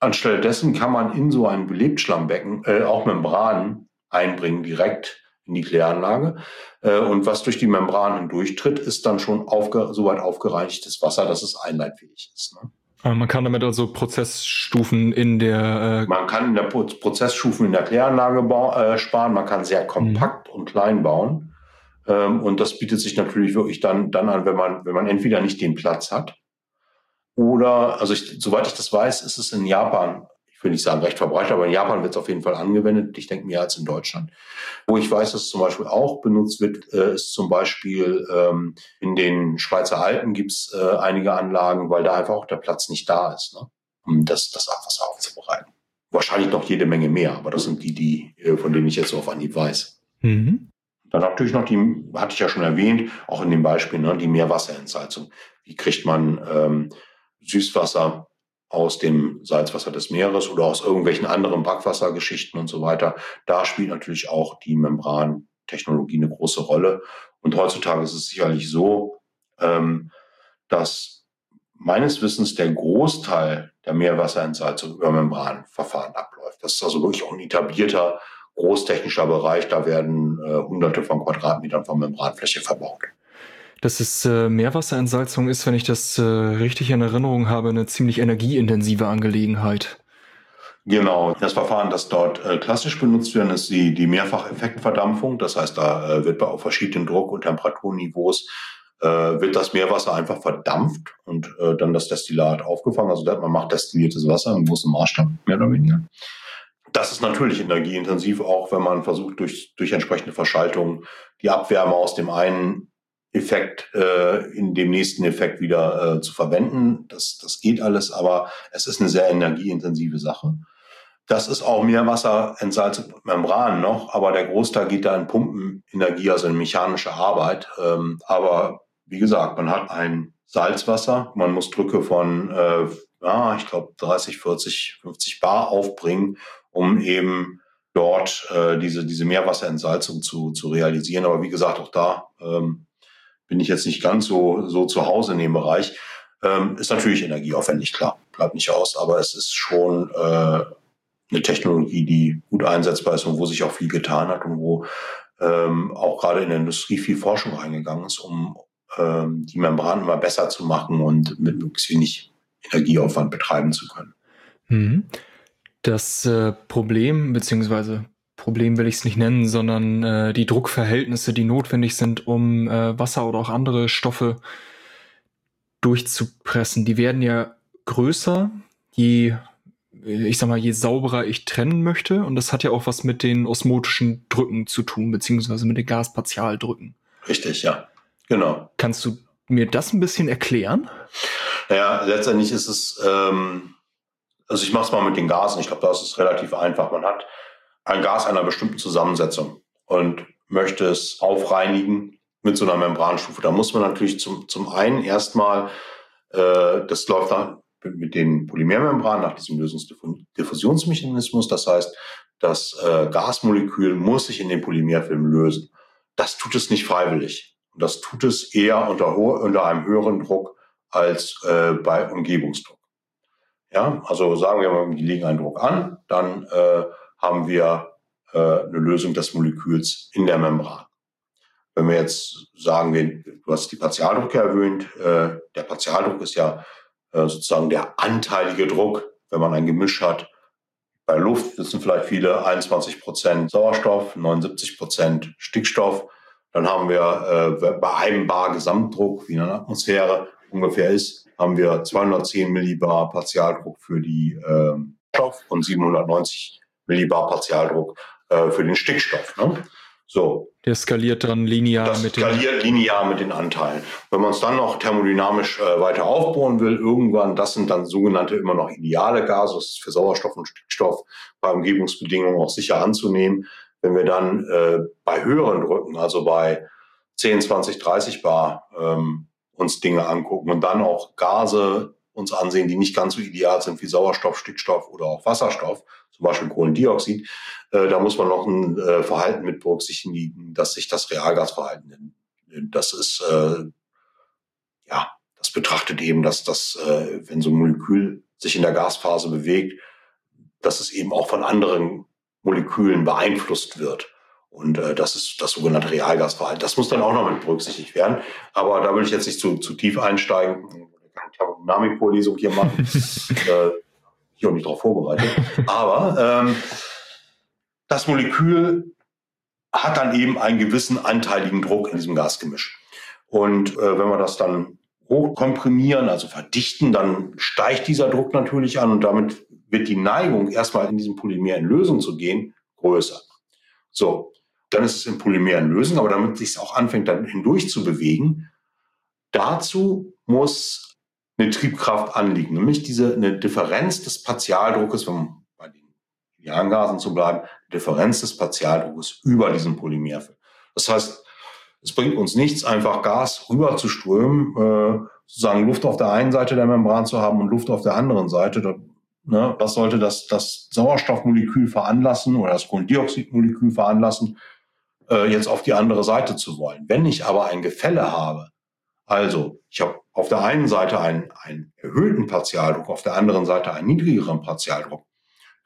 B: Anstelle dessen kann man in so ein Belebtschlammbecken äh, auch Membranen einbringen, direkt in die Kläranlage. Äh, und was durch die Membran hindurchtritt, ist dann schon aufge so weit aufgereinigtes Wasser, dass es einleitfähig ist. Ne?
A: Man kann damit also Prozessstufen in der.
B: Äh man kann in der Pro Prozessstufen in der Kläranlage äh, sparen. Man kann sehr kompakt mhm. und klein bauen. Ähm, und das bietet sich natürlich wirklich dann, dann an, wenn man, wenn man entweder nicht den Platz hat oder, also ich, soweit ich das weiß, ist es in Japan ich will nicht sagen recht verbreitet, aber in Japan wird es auf jeden Fall angewendet. Ich denke mehr als in Deutschland. Wo ich weiß, dass es zum Beispiel auch benutzt wird, äh, ist zum Beispiel ähm, in den Schweizer Alpen gibt es äh, einige Anlagen, weil da einfach auch der Platz nicht da ist, ne? um das, das Abwasser aufzubereiten. Wahrscheinlich noch jede Menge mehr, aber das sind die, die äh, von denen ich jetzt so auf Anhieb weiß. Mhm. Dann natürlich noch die, hatte ich ja schon erwähnt, auch in dem Beispiel, ne, die Meerwasserentsalzung. Wie kriegt man ähm, Süßwasser aus dem Salzwasser des Meeres oder aus irgendwelchen anderen Backwassergeschichten und so weiter. Da spielt natürlich auch die Membrantechnologie eine große Rolle. Und heutzutage ist es sicherlich so, ähm, dass meines Wissens der Großteil der Meerwasserentsalzung über Membranverfahren abläuft. Das ist also wirklich auch ein etablierter großtechnischer Bereich. Da werden äh, hunderte von Quadratmetern von Membranfläche verbaut.
A: Dass es äh, Meerwasserentsalzung ist, wenn ich das äh, richtig in Erinnerung habe, eine ziemlich energieintensive Angelegenheit.
B: Genau, das Verfahren, das dort äh, klassisch benutzt wird, ist die, die Mehrfacheffektverdampfung. Das heißt, da äh, wird bei auf verschiedenen Druck- und Temperaturniveaus äh, wird das Meerwasser einfach verdampft und äh, dann das Destillat aufgefangen. Also man macht destilliertes Wasser im großen Maßstab, mehr oder weniger. Das ist natürlich energieintensiv, auch wenn man versucht, durch, durch entsprechende Verschaltung die Abwärme aus dem einen Effekt äh, in dem nächsten Effekt wieder äh, zu verwenden. Das, das geht alles, aber es ist eine sehr energieintensive Sache. Das ist auch Meerwasserentsalzung mit Membran noch, aber der Großteil geht da in Pumpenenergie, also in mechanische Arbeit. Ähm, aber wie gesagt, man hat ein Salzwasser, man muss Drücke von, äh, ja, ich glaube, 30, 40, 50 Bar aufbringen, um eben dort äh, diese, diese Meerwasserentsalzung zu, zu realisieren. Aber wie gesagt, auch da ähm, bin ich jetzt nicht ganz so, so zu Hause in dem Bereich. Ähm, ist natürlich energieaufwendig, klar, bleibt nicht aus, aber es ist schon äh, eine Technologie, die gut einsetzbar ist und wo sich auch viel getan hat und wo ähm, auch gerade in der Industrie viel Forschung reingegangen ist, um ähm, die Membran immer besser zu machen und mit möglichst wenig Energieaufwand betreiben zu können.
A: Mhm. Das äh, Problem, beziehungsweise Problem will ich es nicht nennen, sondern äh, die Druckverhältnisse, die notwendig sind, um äh, Wasser oder auch andere Stoffe durchzupressen, die werden ja größer, je, ich sag mal, je sauberer ich trennen möchte. Und das hat ja auch was mit den osmotischen Drücken zu tun, beziehungsweise mit den Gaspartialdrücken.
B: Richtig, ja. Genau.
A: Kannst du mir das ein bisschen erklären?
B: Naja, letztendlich ist es, ähm, also ich mache es mal mit den Gasen. Ich glaube, das ist relativ einfach. Man hat ein Gas einer bestimmten Zusammensetzung und möchte es aufreinigen mit so einer Membranstufe. Da muss man natürlich zum, zum einen erstmal, äh, das läuft dann mit den Polymermembranen nach diesem Lösungsdiffusionsmechanismus. Das heißt, das äh, Gasmolekül muss sich in den Polymerfilm lösen. Das tut es nicht freiwillig. Das tut es eher unter, unter einem höheren Druck als äh, bei Umgebungsdruck. Ja, also sagen wir mal, die legen einen Druck an, dann äh, haben wir äh, eine Lösung des Moleküls in der Membran. Wenn wir jetzt sagen, du hast die Partialdrucke erwähnt, äh, der Partialdruck ist ja äh, sozusagen der anteilige Druck, wenn man ein Gemisch hat. Bei Luft wissen vielleicht viele 21 Prozent Sauerstoff, 79 Prozent Stickstoff. Dann haben wir äh, bei einem Bar Gesamtdruck, wie in einer Atmosphäre ungefähr ist, haben wir 210 Millibar Partialdruck für die äh, Stoff und 790 Millibar Partialdruck äh, für den Stickstoff. Ne?
A: So. Der skaliert dann linear
B: das
A: mit
B: den skaliert linear mit den Anteilen. Wenn man es dann noch thermodynamisch äh, weiter aufbauen will, irgendwann, das sind dann sogenannte immer noch ideale Gase, das ist für Sauerstoff und Stickstoff bei Umgebungsbedingungen auch sicher anzunehmen. Wenn wir dann äh, bei höheren Drücken, also bei 10, 20, 30 Bar, ähm, uns Dinge angucken und dann auch Gase uns ansehen, die nicht ganz so ideal sind wie Sauerstoff, Stickstoff oder auch Wasserstoff, zum Beispiel Kohlendioxid, äh, da muss man noch ein äh, Verhalten mit berücksichtigen, dass sich das Realgasverhalten, das ist, äh, ja, das betrachtet eben, dass das, äh, wenn so ein Molekül sich in der Gasphase bewegt, dass es eben auch von anderen Molekülen beeinflusst wird. Und äh, das ist das sogenannte Realgasverhalten. Das muss dann auch noch mit berücksichtigt werden. Aber da will ich jetzt nicht zu, zu tief einsteigen. Ich kann Thermodynamik-Vorlesung hier machen. (laughs) äh, ich auch nicht darauf vorbereitet. Aber ähm, das Molekül hat dann eben einen gewissen anteiligen Druck in diesem Gasgemisch. Und äh, wenn wir das dann hochkomprimieren, also verdichten, dann steigt dieser Druck natürlich an und damit wird die Neigung, erstmal in diesem Polymer in Lösung zu gehen, größer. So, dann ist es im Polymer in Lösung, aber damit sich es auch anfängt, dann hindurch zu bewegen, dazu muss eine Triebkraft anliegen, nämlich diese eine Differenz des Partialdruckes, wenn bei den Idealgasen zu bleiben, Differenz des Partialdruckes über diesen Polymerfilm. Das heißt, es bringt uns nichts, einfach Gas rüber zu strömen, äh, sozusagen Luft auf der einen Seite der Membran zu haben und Luft auf der anderen Seite. Ne, was sollte das, das Sauerstoffmolekül veranlassen oder das Kohlendioxidmolekül veranlassen, äh, jetzt auf die andere Seite zu wollen? Wenn ich aber ein Gefälle habe, also ich habe auf der einen Seite einen, einen erhöhten Partialdruck, auf der anderen Seite einen niedrigeren Partialdruck.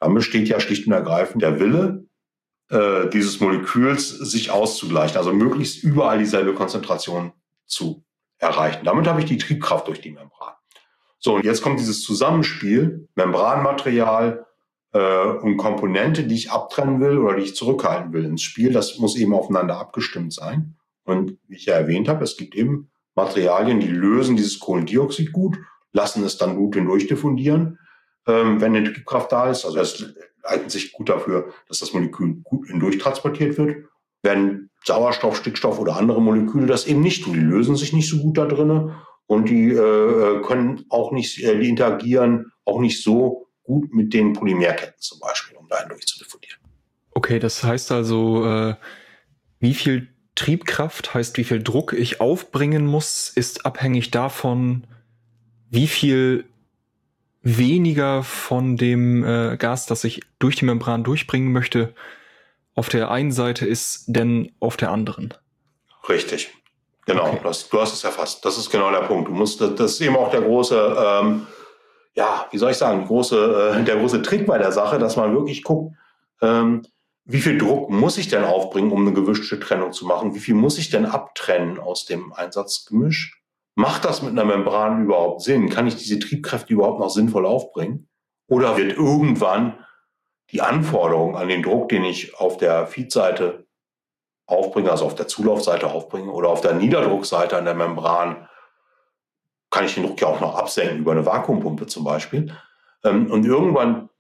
B: Dann besteht ja schlicht und ergreifend der Wille äh, dieses Moleküls, sich auszugleichen, also möglichst überall dieselbe Konzentration zu erreichen. Damit habe ich die Triebkraft durch die Membran. So, und jetzt kommt dieses Zusammenspiel, Membranmaterial äh, und Komponente, die ich abtrennen will oder die ich zurückhalten will ins Spiel. Das muss eben aufeinander abgestimmt sein. Und wie ich ja erwähnt habe, es gibt eben Materialien, die lösen dieses Kohlendioxid gut, lassen es dann gut hindurchdiffundieren, ähm, wenn eine Triebkraft da ist. Also es eignet sich gut dafür, dass das Molekül gut hindurch transportiert wird. Wenn Sauerstoff, Stickstoff oder andere Moleküle das eben nicht tun, die lösen sich nicht so gut da drinnen und die äh, können auch nicht, äh, die interagieren auch nicht so gut mit den Polymerketten zum Beispiel, um da hindurch zu diffundieren.
A: Okay, das heißt also, äh, wie viel Triebkraft heißt, wie viel Druck ich aufbringen muss, ist abhängig davon, wie viel weniger von dem äh, Gas, das ich durch die Membran durchbringen möchte, auf der einen Seite ist, denn auf der anderen.
B: Richtig. Genau, okay. das, du hast es erfasst. Das ist genau der Punkt. Du musst, das, ist eben auch der große, ähm, ja, wie soll ich sagen, große, äh, der große Trick bei der Sache, dass man wirklich guckt, ähm, wie viel Druck muss ich denn aufbringen, um eine gewischte Trennung zu machen? Wie viel muss ich denn abtrennen aus dem Einsatzgemisch? Macht das mit einer Membran überhaupt Sinn? Kann ich diese Triebkräfte überhaupt noch sinnvoll aufbringen? Oder wird irgendwann die Anforderung an den Druck, den ich auf der Feedseite aufbringe, also auf der Zulaufseite aufbringe oder auf der Niederdruckseite an der Membran, kann ich den Druck ja auch noch absenken über eine Vakuumpumpe zum Beispiel. Ähm, und irgendwann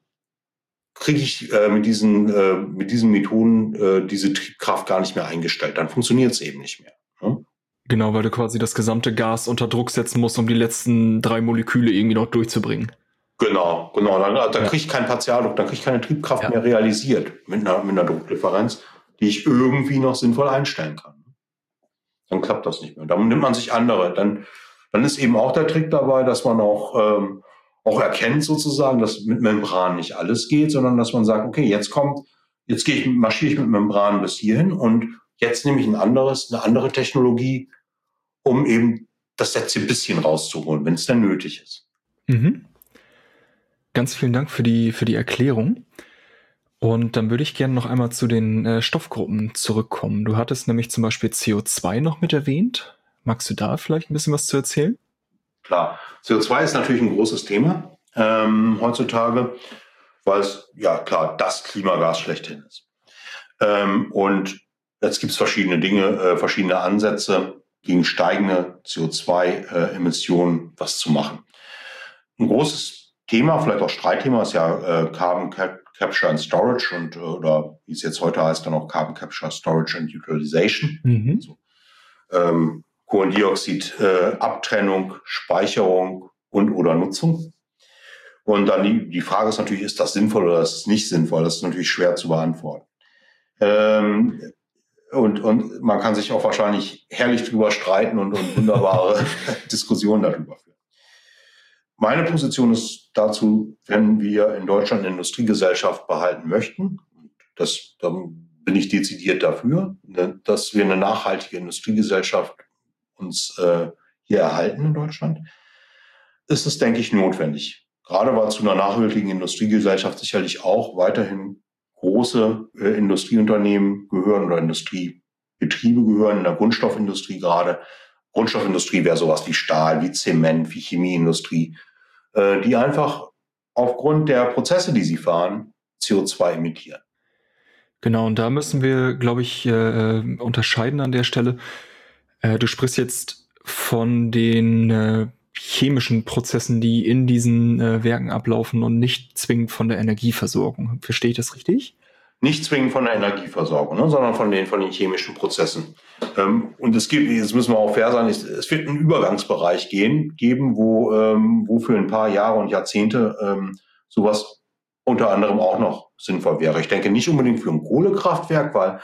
B: kriege ich äh, mit, diesen, äh, mit diesen Methoden äh, diese Triebkraft gar nicht mehr eingestellt. Dann funktioniert es eben nicht mehr. Ne?
A: Genau, weil du quasi das gesamte Gas unter Druck setzen musst, um die letzten drei Moleküle irgendwie noch durchzubringen.
B: Genau, genau. Dann, dann ja. kriege ich keinen Partialdruck, dann kriege ich keine Triebkraft ja. mehr realisiert mit einer, mit einer Druckdifferenz, die ich irgendwie noch sinnvoll einstellen kann. Dann klappt das nicht mehr. Dann nimmt man sich andere. Dann, dann ist eben auch der Trick dabei, dass man auch, ähm, auch erkennt sozusagen, dass mit Membran nicht alles geht, sondern dass man sagt, okay, jetzt kommt, jetzt gehe ich, marschiere ich mit Membran bis hierhin und jetzt nehme ich ein anderes, eine andere Technologie, um eben das letzte bisschen rauszuholen, wenn es dann nötig ist.
A: Mhm. Ganz vielen Dank für die, für die Erklärung. Und dann würde ich gerne noch einmal zu den äh, Stoffgruppen zurückkommen. Du hattest nämlich zum Beispiel CO2 noch mit erwähnt. Magst du da vielleicht ein bisschen was zu erzählen?
B: Klar, CO2 ist natürlich ein großes Thema ähm, heutzutage, weil es ja klar das Klimagas schlechthin ist. Ähm, und jetzt gibt es verschiedene Dinge, äh, verschiedene Ansätze gegen steigende CO2-Emissionen äh, was zu machen. Ein großes Thema, vielleicht auch Streitthema, ist ja äh, Carbon Capture and Storage und äh, oder wie es jetzt heute heißt, dann auch Carbon Capture, Storage and Utilization. Mhm. Also, ähm, Kohlendioxid, äh, Speicherung und oder Nutzung. Und dann die, die Frage ist natürlich, ist das sinnvoll oder ist es nicht sinnvoll? Das ist natürlich schwer zu beantworten. Ähm, und, und man kann sich auch wahrscheinlich herrlich drüber streiten und, und wunderbare (laughs) Diskussionen darüber führen. Meine Position ist dazu, wenn wir in Deutschland eine Industriegesellschaft behalten möchten, das, dann bin ich dezidiert dafür, ne, dass wir eine nachhaltige Industriegesellschaft uns äh, hier erhalten in Deutschland, ist es, denke ich, notwendig. Gerade weil zu einer nachhaltigen Industriegesellschaft sicherlich auch weiterhin große äh, Industrieunternehmen gehören oder Industriebetriebe gehören, in der Grundstoffindustrie gerade. Grundstoffindustrie wäre sowas wie Stahl, wie Zement, wie Chemieindustrie, äh, die einfach aufgrund der Prozesse, die sie fahren, CO2 emittieren.
A: Genau, und da müssen wir, glaube ich, äh, unterscheiden an der Stelle. Äh, du sprichst jetzt von den äh, chemischen Prozessen, die in diesen äh, Werken ablaufen und nicht zwingend von der Energieversorgung. Verstehe ich das richtig?
B: nicht zwingend von der Energieversorgung, ne, sondern von den, von den chemischen Prozessen. Ähm, und es gibt, jetzt müssen wir auch fair sein, es, es wird einen Übergangsbereich gehen, geben, wo, ähm, wo für ein paar Jahre und Jahrzehnte ähm, sowas unter anderem auch noch sinnvoll wäre. Ich denke nicht unbedingt für ein Kohlekraftwerk, weil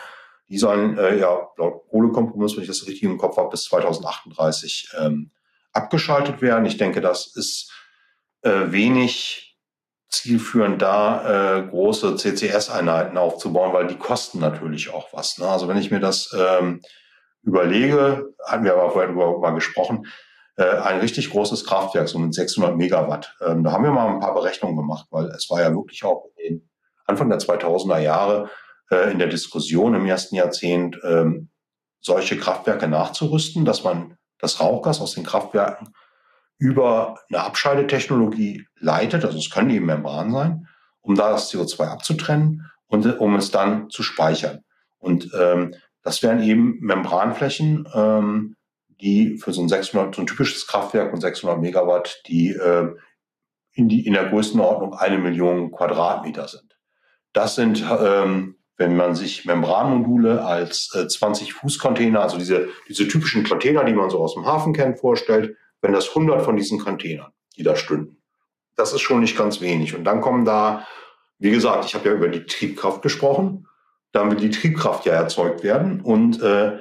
B: die sollen äh, ja laut Kohlekompromiss, wenn ich das richtig im Kopf habe, bis 2038 ähm, abgeschaltet werden. Ich denke, das ist äh, wenig zielführend da, äh, große CCS-Einheiten aufzubauen, weil die kosten natürlich auch was. Ne? Also wenn ich mir das ähm, überlege, hatten wir aber vorher mal gesprochen, äh, ein richtig großes Kraftwerk, so mit 600 Megawatt. Ähm, da haben wir mal ein paar Berechnungen gemacht, weil es war ja wirklich auch Anfang der 2000er Jahre in der Diskussion im ersten Jahrzehnt, ähm, solche Kraftwerke nachzurüsten, dass man das Rauchgas aus den Kraftwerken über eine Abscheidetechnologie leitet, also es können eben Membranen sein, um da das CO2 abzutrennen und um es dann zu speichern. Und ähm, das wären eben Membranflächen, ähm, die für so ein 600, so ein typisches Kraftwerk von 600 Megawatt, die äh, in, die, in der Größenordnung eine Million Quadratmeter sind. Das sind, ähm, wenn man sich Membranmodule als äh, 20 Fuß Container, also diese, diese typischen Container, die man so aus dem Hafen kennt, vorstellt, wenn das 100 von diesen Containern, die da stünden. Das ist schon nicht ganz wenig. Und dann kommen da, wie gesagt, ich habe ja über die Triebkraft gesprochen. Dann will die Triebkraft ja erzeugt werden und äh,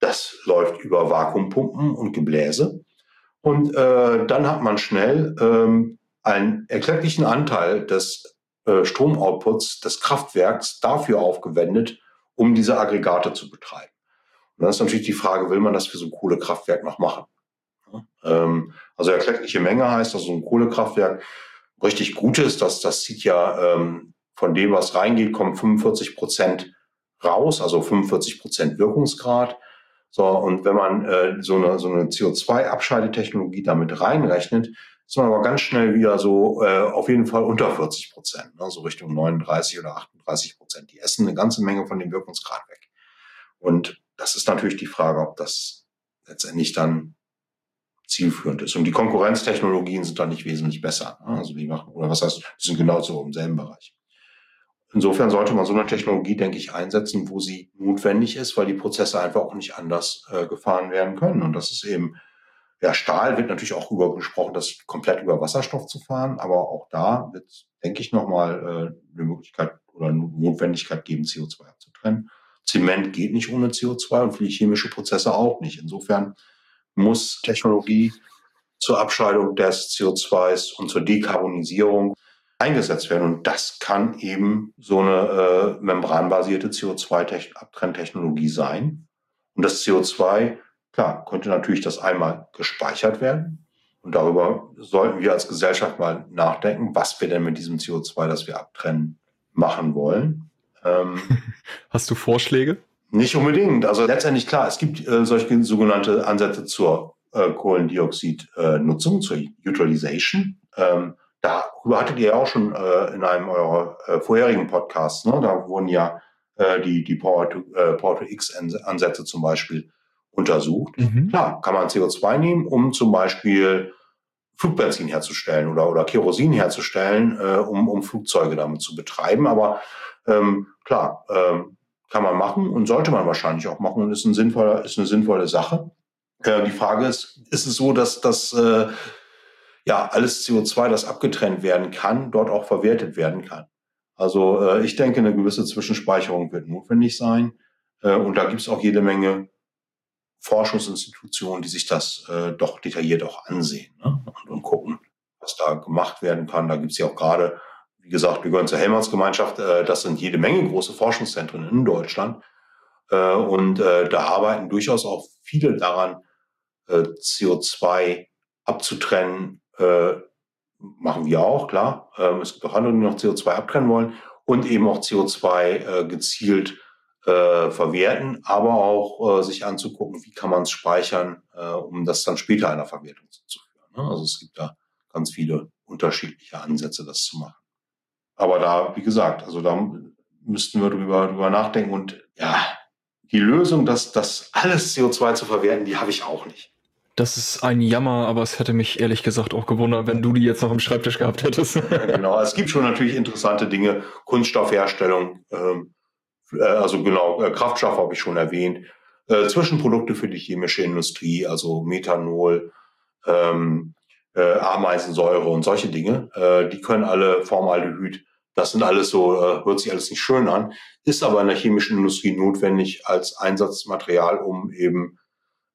B: das läuft über Vakuumpumpen und Gebläse. Und äh, dann hat man schnell ähm, einen erklecklichen Anteil des äh, Stromoutputs des Kraftwerks dafür aufgewendet, um diese Aggregate zu betreiben. Und dann ist natürlich die Frage, will man das für so ein Kohlekraftwerk noch machen? Ähm, also erkleckliche Menge heißt, dass so ein Kohlekraftwerk richtig gut ist, dass das zieht ja ähm, von dem, was reingeht, kommen 45 Prozent raus, also 45 Prozent Wirkungsgrad. So, und wenn man äh, so eine, so eine CO2-Abscheidetechnologie damit reinrechnet, ist man aber ganz schnell wieder so äh, auf jeden Fall unter 40 Prozent, ne, so Richtung 39 oder 38 Prozent. Die essen eine ganze Menge von dem Wirkungsgrad weg. Und das ist natürlich die Frage, ob das letztendlich dann zielführend ist. Und die Konkurrenztechnologien sind da nicht wesentlich besser. Ne? Also die machen, oder was heißt, die sind genauso im selben Bereich. Insofern sollte man so eine Technologie, denke ich, einsetzen, wo sie notwendig ist, weil die Prozesse einfach auch nicht anders äh, gefahren werden können. Und das ist eben, ja, Stahl wird natürlich auch über gesprochen, das komplett über Wasserstoff zu fahren, aber auch da wird, denke ich, nochmal äh, eine Möglichkeit oder eine Notwendigkeit geben, CO2 abzutrennen. Zement geht nicht ohne CO2 und viele chemische Prozesse auch nicht. Insofern muss Technologie zur Abscheidung des CO2s und zur Dekarbonisierung eingesetzt werden. Und das kann eben so eine äh, membranbasierte CO2-Abtrenntechnologie sein. Und das CO2, klar, könnte natürlich das einmal gespeichert werden. Und darüber sollten wir als Gesellschaft mal nachdenken, was wir denn mit diesem CO2, das wir abtrennen, machen wollen.
A: Ähm, (laughs) Hast du Vorschläge?
B: Nicht unbedingt. Also letztendlich klar, es gibt äh, solche sogenannte Ansätze zur äh, Kohlendioxidnutzung, äh, zur Utilization. Ähm, darüber hattet ihr ja auch schon äh, in einem eurer äh, vorherigen Podcasts, ne? da wurden ja äh, die, die Power-to-X-Ansätze äh, zum Beispiel untersucht. Mhm. Klar, kann man CO2 nehmen, um zum Beispiel Flugbenzin herzustellen oder, oder Kerosin herzustellen, äh, um, um Flugzeuge damit zu betreiben. Aber ähm, klar, ähm, kann man machen und sollte man wahrscheinlich auch machen und ist, ein sinnvoller, ist eine sinnvolle Sache. Äh, die Frage ist, ist es so, dass das äh, ja alles CO2, das abgetrennt werden kann, dort auch verwertet werden kann? Also äh, ich denke, eine gewisse Zwischenspeicherung wird notwendig sein. Äh, und da gibt es auch jede Menge Forschungsinstitutionen, die sich das äh, doch detailliert auch ansehen ne? und, und gucken, was da gemacht werden kann. Da gibt es ja auch gerade wie gesagt, wir gehören zur Helmholtz-Gemeinschaft. Äh, das sind jede Menge große Forschungszentren in Deutschland. Äh, und äh, da arbeiten durchaus auch viele daran, CO2 abzutrennen. Machen wir auch, klar. Ähm, es gibt auch andere, die noch CO2 abtrennen wollen und eben auch CO2 gezielt verwerten, aber auch sich anzugucken, wie kann man es speichern, um das dann später einer Verwertung zuzuführen. Ne? Also es gibt da ganz viele unterschiedliche Ansätze, das zu machen. Aber da, wie gesagt, also da müssten wir drüber, drüber nachdenken. Und ja, die Lösung, das, das alles CO2 zu verwerten, die habe ich auch nicht.
A: Das ist ein Jammer, aber es hätte mich ehrlich gesagt auch gewundert, wenn du die jetzt noch im Schreibtisch gehabt hättest.
B: Genau, es gibt schon natürlich interessante Dinge. Kunststoffherstellung, ähm, äh, also genau, äh, Kraftstoff habe ich schon erwähnt. Äh, Zwischenprodukte für die chemische Industrie, also Methanol, ähm, äh, Ameisensäure und solche Dinge. Äh, die können alle Formaldehyd. Das sind alles so, äh, hört sich alles nicht schön an, ist aber in der chemischen Industrie notwendig als Einsatzmaterial, um eben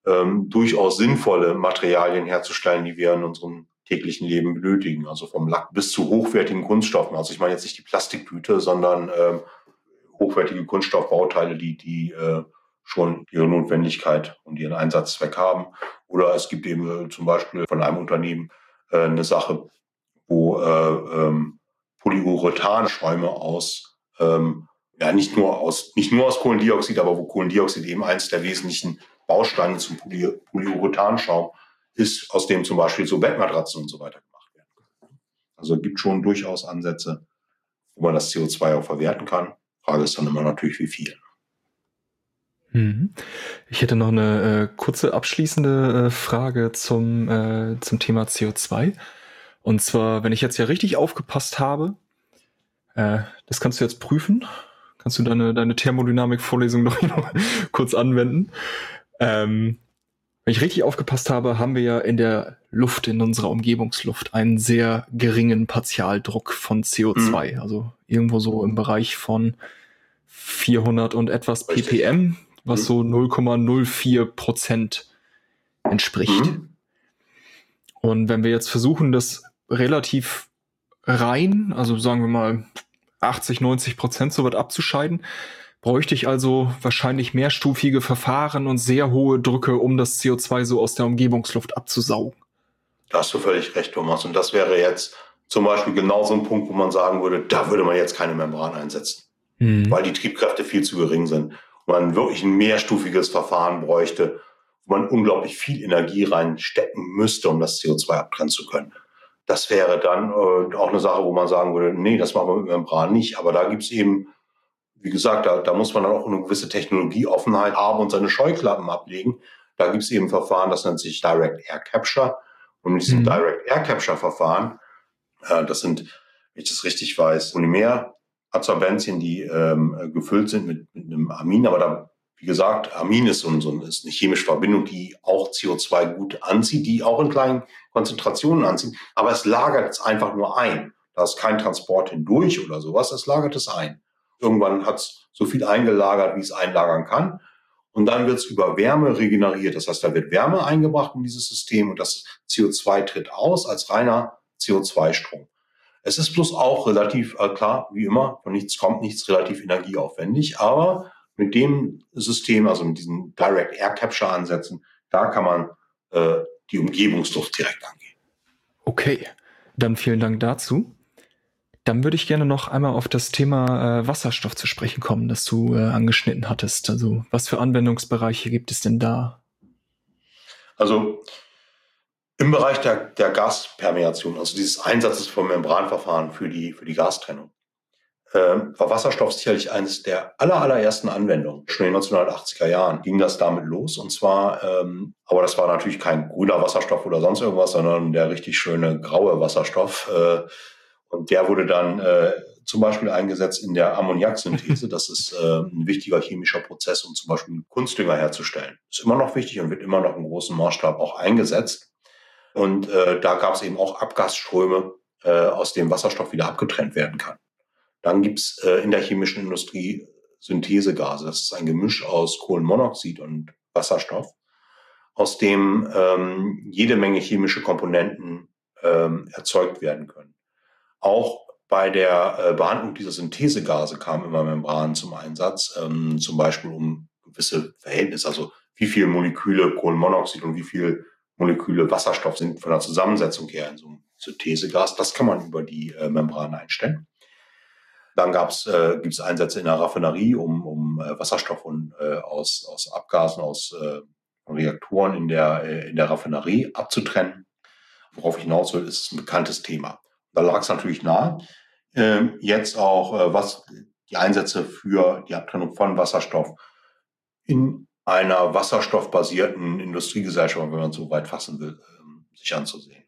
B: ähm, durchaus sinnvolle Materialien herzustellen, die wir in unserem täglichen Leben benötigen. Also vom Lack bis zu hochwertigen Kunststoffen. Also ich meine jetzt nicht die Plastiktüte, sondern ähm, hochwertige Kunststoffbauteile, die, die äh, schon ihre Notwendigkeit und ihren Einsatzzweck haben. Oder es gibt eben äh, zum Beispiel von einem Unternehmen äh, eine Sache, wo äh, ähm, Polyurethanschäume aus, ähm, ja nicht nur aus, nicht nur aus Kohlendioxid, aber wo Kohlendioxid eben eins der wesentlichen Bausteine zum Poly Polyurethanschaum ist, aus dem zum Beispiel so Bettmatratzen und so weiter gemacht werden. Also es gibt schon durchaus Ansätze, wo man das CO2 auch verwerten kann. Frage ist dann immer natürlich, wie viel.
A: Mhm. Ich hätte noch eine äh, kurze abschließende äh, Frage zum, äh, zum Thema CO2. Und zwar, wenn ich jetzt ja richtig aufgepasst habe, äh, das kannst du jetzt prüfen. Kannst du deine, deine Thermodynamik-Vorlesung (laughs) noch kurz anwenden. Ähm, wenn ich richtig aufgepasst habe, haben wir ja in der Luft, in unserer Umgebungsluft, einen sehr geringen Partialdruck von CO2. Mhm. Also irgendwo so im Bereich von 400 und etwas ppm was so 0,04 Prozent entspricht. Mhm. Und wenn wir jetzt versuchen, das relativ rein, also sagen wir mal 80, 90 Prozent so weit abzuscheiden, bräuchte ich also wahrscheinlich mehrstufige Verfahren und sehr hohe Drücke, um das CO2 so aus der Umgebungsluft abzusaugen.
B: Da hast du völlig recht, Thomas. Und das wäre jetzt zum Beispiel genau so ein Punkt, wo man sagen würde, da würde man jetzt keine Membran einsetzen, hm. weil die Triebkräfte viel zu gering sind. Und man wirklich ein mehrstufiges Verfahren bräuchte, wo man unglaublich viel Energie reinstecken müsste, um das CO2 abtrennen zu können. Das wäre dann äh, auch eine Sache, wo man sagen würde, nee, das machen wir mit Membran nicht. Aber da gibt es eben, wie gesagt, da, da muss man dann auch eine gewisse Technologieoffenheit haben und seine Scheuklappen ablegen. Da gibt es eben Verfahren, das nennt sich Direct Air Capture. Und mit diesem mhm. Direct Air Capture Verfahren, äh, das sind, wenn ich das richtig weiß, Polymeradsorbenzien, die ähm, gefüllt sind mit, mit einem Amin, aber da wie gesagt, Amin ist, so, so, ist eine chemische Verbindung, die auch CO2 gut anzieht, die auch in kleinen Konzentrationen anzieht, aber es lagert es einfach nur ein. Da ist kein Transport hindurch oder sowas, es lagert es ein. Irgendwann hat es so viel eingelagert, wie es einlagern kann. Und dann wird es über Wärme regeneriert. Das heißt, da wird Wärme eingebracht in dieses System und das CO2 tritt aus als reiner CO2-Strom. Es ist bloß auch relativ, äh, klar, wie immer, von nichts kommt nichts, relativ energieaufwendig, aber mit dem System, also mit diesen Direct Air Capture Ansätzen, da kann man äh, die Umgebungsluft direkt angehen.
A: Okay, dann vielen Dank dazu. Dann würde ich gerne noch einmal auf das Thema äh, Wasserstoff zu sprechen kommen, das du äh, angeschnitten hattest. Also was für Anwendungsbereiche gibt es denn da?
B: Also im Bereich der, der Gaspermeation, also dieses Einsatzes von Membranverfahren für die, für die Gastrennung, ähm, war Wasserstoff sicherlich eines der aller, allerersten Anwendungen. Schon in den 1980er Jahren ging das damit los. Und zwar, ähm, aber das war natürlich kein grüner Wasserstoff oder sonst irgendwas, sondern der richtig schöne graue Wasserstoff. Äh, und der wurde dann äh, zum Beispiel eingesetzt in der Ammoniaksynthese. Das ist äh, ein wichtiger chemischer Prozess, um zum Beispiel Kunstdünger herzustellen. Ist immer noch wichtig und wird immer noch im großen Maßstab auch eingesetzt. Und äh, da gab es eben auch Abgasströme, äh, aus dem Wasserstoff wieder abgetrennt werden kann. Dann gibt's äh, in der chemischen Industrie Synthesegase. Das ist ein Gemisch aus Kohlenmonoxid und Wasserstoff, aus dem ähm, jede Menge chemische Komponenten ähm, erzeugt werden können. Auch bei der äh, Behandlung dieser Synthesegase kamen immer Membranen zum Einsatz, ähm, zum Beispiel um gewisse Verhältnisse, also wie viele Moleküle Kohlenmonoxid und wie viele Moleküle Wasserstoff sind von der Zusammensetzung her in so einem Synthesegas. Das kann man über die äh, Membran einstellen. Dann gab's, äh, gibt es Einsätze in der Raffinerie, um, um äh, Wasserstoff und, äh, aus, aus Abgasen, aus äh, Reaktoren in der, äh, in der Raffinerie abzutrennen. Worauf ich hinaus will, ist ein bekanntes Thema. Da lag es natürlich nahe. Äh, jetzt auch, äh, was die Einsätze für die Abtrennung von Wasserstoff in einer wasserstoffbasierten Industriegesellschaft, wenn man so weit fassen will, äh, sich anzusehen.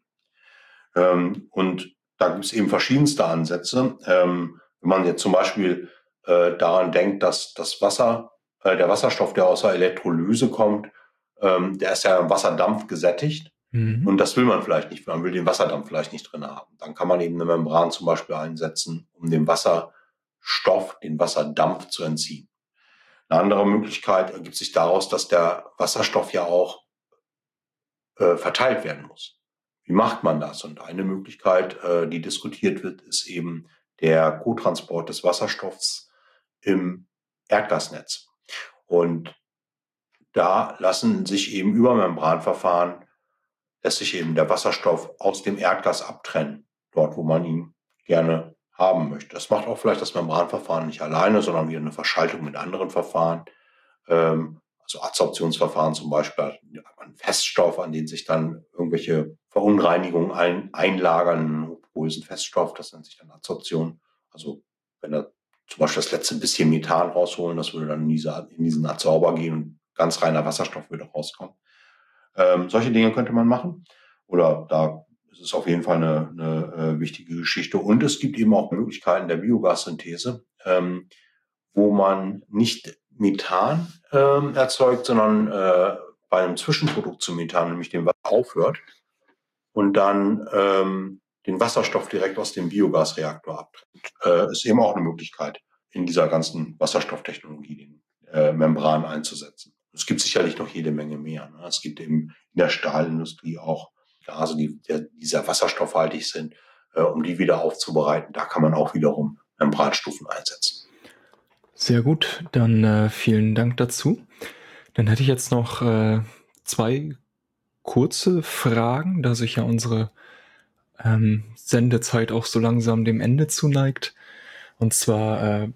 B: Ähm, und da gibt es eben verschiedenste Ansätze. Ähm, wenn man jetzt zum Beispiel äh, daran denkt, dass das Wasser, äh, der Wasserstoff, der aus der Elektrolyse kommt, ähm, der ist ja im Wasserdampf gesättigt. Mhm. Und das will man vielleicht nicht. Man will den Wasserdampf vielleicht nicht drin haben. Dann kann man eben eine Membran zum Beispiel einsetzen, um dem Wasserstoff, den Wasserdampf zu entziehen. Eine andere Möglichkeit ergibt sich daraus, dass der Wasserstoff ja auch äh, verteilt werden muss. Wie macht man das? Und eine Möglichkeit, äh, die diskutiert wird, ist eben der Co-Transport des Wasserstoffs im Erdgasnetz. Und da lassen sich eben über Membranverfahren, lässt sich eben der Wasserstoff aus dem Erdgas abtrennen, dort wo man ihn gerne haben möchte. Das macht auch vielleicht das Membranverfahren nicht alleine, sondern wieder eine Verschaltung mit anderen Verfahren. Ähm, also Adsorptionsverfahren zum Beispiel, ein Feststoff, an den sich dann irgendwelche Verunreinigungen ein, einlagern, porösen Feststoff, das nennt sich dann Adsorption. Also wenn er zum Beispiel das letzte bisschen Methan rausholen, das würde dann in, diese, in diesen Adsorber gehen und ganz reiner Wasserstoff würde rauskommen. Ähm, solche Dinge könnte man machen. Oder da ist es auf jeden Fall eine, eine äh, wichtige Geschichte. Und es gibt eben auch Möglichkeiten der Biogassynthese, ähm, wo man nicht Methan ähm, erzeugt, sondern äh, bei einem Zwischenprodukt zu Methan, nämlich dem Wasser aufhört und dann ähm, den Wasserstoff direkt aus dem Biogasreaktor abtrennt. Äh, ist eben auch eine Möglichkeit, in dieser ganzen Wasserstofftechnologie den äh, Membran einzusetzen. Es gibt sicherlich noch jede Menge mehr. Ne? Es gibt eben in der Stahlindustrie auch Gase, die, die sehr wasserstoffhaltig sind, äh, um die wieder aufzubereiten. Da kann man auch wiederum Membranstufen einsetzen.
A: Sehr gut, dann äh, vielen Dank dazu. Dann hätte ich jetzt noch äh, zwei kurze Fragen, da sich ja unsere ähm, Sendezeit auch so langsam dem Ende zuneigt. Und zwar äh,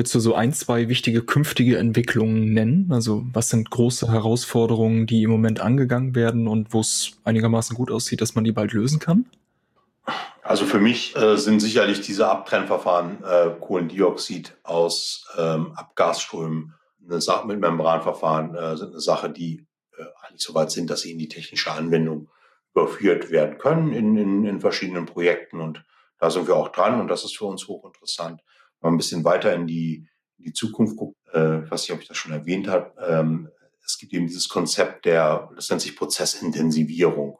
A: willst du so ein, zwei wichtige künftige Entwicklungen nennen? Also was sind große Herausforderungen, die im Moment angegangen werden und wo es einigermaßen gut aussieht, dass man die bald lösen kann?
B: Also für mich äh, sind sicherlich diese Abtrennverfahren äh, Kohlendioxid aus ähm, Abgasströmen eine Sache mit Membranverfahren äh, sind eine Sache, die äh, eigentlich so weit sind, dass sie in die technische Anwendung überführt werden können in, in, in verschiedenen Projekten. Und da sind wir auch dran und das ist für uns hochinteressant. Wenn man ein bisschen weiter in die, in die Zukunft guckt, äh, weiß nicht, ob ich das schon erwähnt habe, ähm, es gibt eben dieses Konzept der, das nennt sich Prozessintensivierung.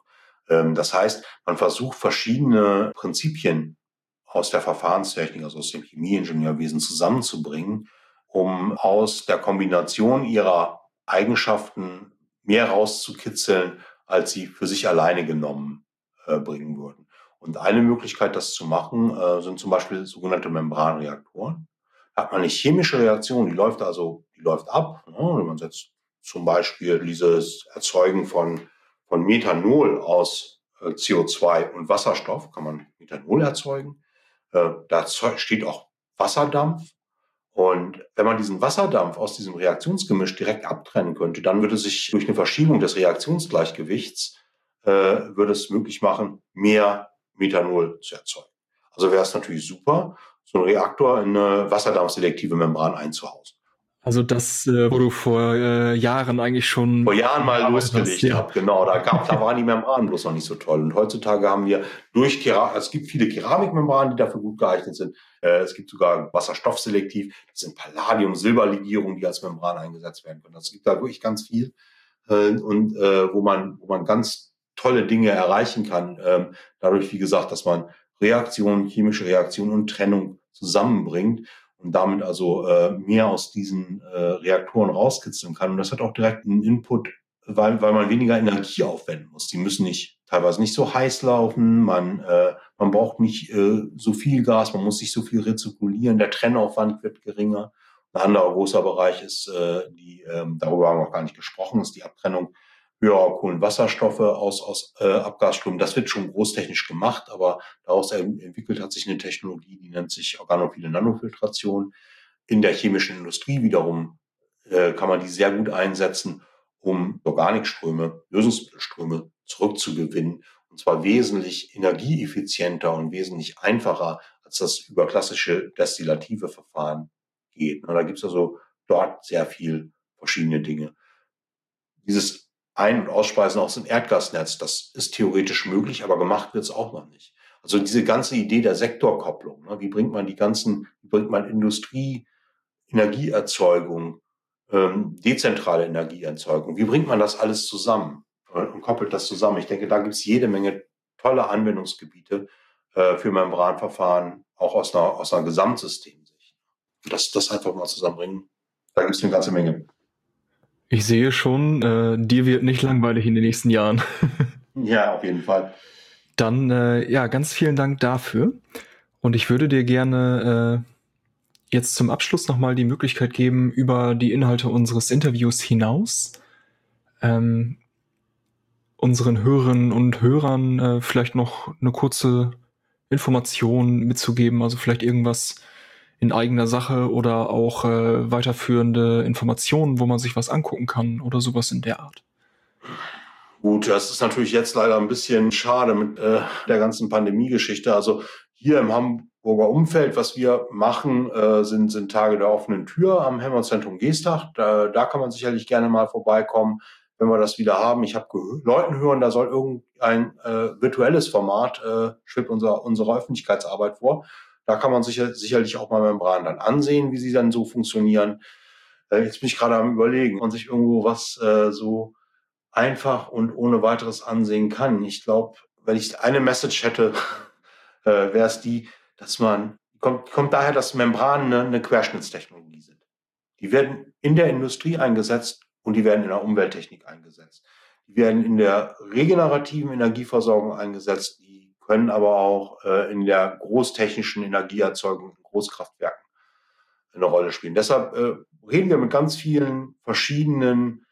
B: Ähm, das heißt, man versucht verschiedene Prinzipien aus der Verfahrenstechnik, also aus dem Chemieingenieurwesen zusammenzubringen, um aus der Kombination ihrer Eigenschaften mehr rauszukitzeln, als sie für sich alleine genommen äh, bringen würden. Und eine Möglichkeit, das zu machen, äh, sind zum Beispiel sogenannte Membranreaktoren. Da hat man eine chemische Reaktion, die läuft also, die läuft ab. Ne? Man setzt zum Beispiel dieses Erzeugen von, von Methanol aus äh, CO2 und Wasserstoff, kann man Methanol erzeugen. Äh, da steht auch Wasserdampf. Und wenn man diesen Wasserdampf aus diesem Reaktionsgemisch direkt abtrennen könnte, dann würde sich durch eine Verschiebung des Reaktionsgleichgewichts würde es möglich machen, mehr Methanol zu erzeugen. Also wäre es natürlich super, so einen Reaktor in eine wasserdampfselektive Membran einzuhausen.
A: Also das, äh, wo du vor äh, Jahren eigentlich schon
B: vor Jahren mal losgelegt ja. habe, genau. Da gab, da waren die Membranen bloß noch nicht so toll. Und heutzutage haben wir durch Keramik, es gibt viele Keramikmembranen, die dafür gut geeignet sind. Äh, es gibt sogar Wasserstoffselektiv. Das sind Palladium-Silberlegierungen, die als Membran eingesetzt werden können. Es gibt da wirklich ganz viel äh, und äh, wo man wo man ganz tolle Dinge erreichen kann. Ähm, dadurch, wie gesagt, dass man Reaktionen, chemische Reaktionen und Trennung zusammenbringt und damit also äh, mehr aus diesen äh, Reaktoren rauskitzeln kann. Und das hat auch direkt einen Input, weil, weil man weniger Energie aufwenden muss. Die müssen nicht teilweise nicht so heiß laufen, man, äh, man braucht nicht äh, so viel Gas, man muss nicht so viel rezirkulieren, der Trennaufwand wird geringer. Ein anderer großer Bereich ist, äh, die, ähm, darüber haben wir auch gar nicht gesprochen, ist die Abtrennung höherer Kohlenwasserstoffe aus, aus äh, Abgasströmen. Das wird schon großtechnisch gemacht, aber daraus entwickelt hat sich eine Technologie, die nennt sich organophile Nanofiltration. In der chemischen Industrie wiederum äh, kann man die sehr gut einsetzen, um Organikströme, Lösungsmittelströme zurückzugewinnen. Und zwar wesentlich energieeffizienter und wesentlich einfacher, als das über klassische destillative Verfahren geht. Und da gibt es also dort sehr viel verschiedene Dinge. Dieses ein- und Ausspeisen aus dem Erdgasnetz. Das ist theoretisch möglich, aber gemacht wird es auch noch nicht. Also diese ganze Idee der Sektorkopplung, ne, wie bringt man die ganzen, wie bringt man Industrie, Energieerzeugung, ähm, dezentrale Energieerzeugung, wie bringt man das alles zusammen und koppelt das zusammen? Ich denke, da gibt es jede Menge tolle Anwendungsgebiete äh, für Membranverfahren, auch aus einer, aus einer Gesamtsystemsicht. Das, das einfach mal zusammenbringen, da gibt es eine ganze Menge.
A: Ich sehe schon, äh, dir wird nicht langweilig in den nächsten Jahren. (laughs)
B: ja, auf jeden Fall.
A: Dann, äh, ja, ganz vielen Dank dafür. Und ich würde dir gerne äh, jetzt zum Abschluss nochmal die Möglichkeit geben, über die Inhalte unseres Interviews hinaus ähm, unseren Hörerinnen und Hörern äh, vielleicht noch eine kurze Information mitzugeben, also vielleicht irgendwas in eigener Sache oder auch äh, weiterführende Informationen, wo man sich was angucken kann oder sowas in der Art.
B: Gut, das ist natürlich jetzt leider ein bisschen schade mit äh, der ganzen Pandemie-Geschichte. Also hier im Hamburger Umfeld, was wir machen, äh, sind, sind Tage der offenen Tür am Helmholtz-Zentrum Geestach. Da, da kann man sicherlich gerne mal vorbeikommen, wenn wir das wieder haben. Ich habe Leuten hören, da soll irgendein äh, virtuelles Format, äh, schwebt unser, unsere Öffentlichkeitsarbeit vor. Da kann man sicher, sicherlich auch mal Membranen dann ansehen, wie sie dann so funktionieren. Äh, jetzt bin ich gerade am überlegen, ob man sich irgendwo was äh, so einfach und ohne weiteres ansehen kann. Ich glaube, wenn ich eine Message hätte, (laughs) äh, wäre es die, dass man, kommt, kommt daher, dass Membranen eine, eine Querschnittstechnologie sind. Die werden in der Industrie eingesetzt und die werden in der Umwelttechnik eingesetzt. Die werden in der regenerativen Energieversorgung eingesetzt, die können aber auch äh, in der großtechnischen Energieerzeugung in Großkraftwerken eine Rolle spielen. Deshalb äh, reden wir mit ganz vielen verschiedenen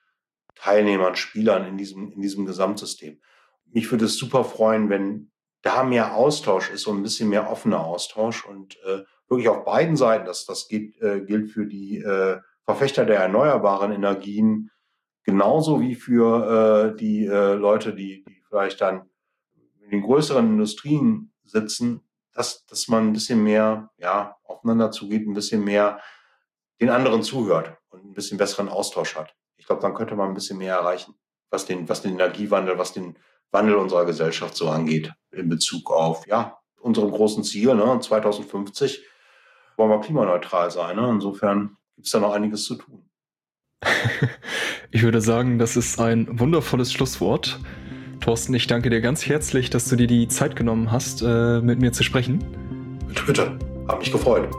B: Teilnehmern, Spielern in diesem, in diesem Gesamtsystem. Mich würde es super freuen, wenn da mehr Austausch ist und ein bisschen mehr offener Austausch und äh, wirklich auf beiden Seiten, das, das geht, äh, gilt für die äh, Verfechter der erneuerbaren Energien genauso wie für äh, die äh, Leute, die, die vielleicht dann in den größeren Industrien sitzen, dass, dass man ein bisschen mehr ja, aufeinander zugeht, ein bisschen mehr den anderen zuhört und ein bisschen besseren Austausch hat. Ich glaube, dann könnte man ein bisschen mehr erreichen, was den, was den Energiewandel, was den Wandel unserer Gesellschaft so angeht, in Bezug auf ja, unsere großen Ziele. Ne? 2050 wollen wir klimaneutral sein. Ne? Insofern gibt es da noch einiges zu tun. (laughs)
A: ich würde sagen, das ist ein wundervolles Schlusswort. Thorsten, ich danke dir ganz herzlich, dass du dir die Zeit genommen hast, äh, mit mir zu sprechen.
B: Bitte, bitte. Hab mich gefreut.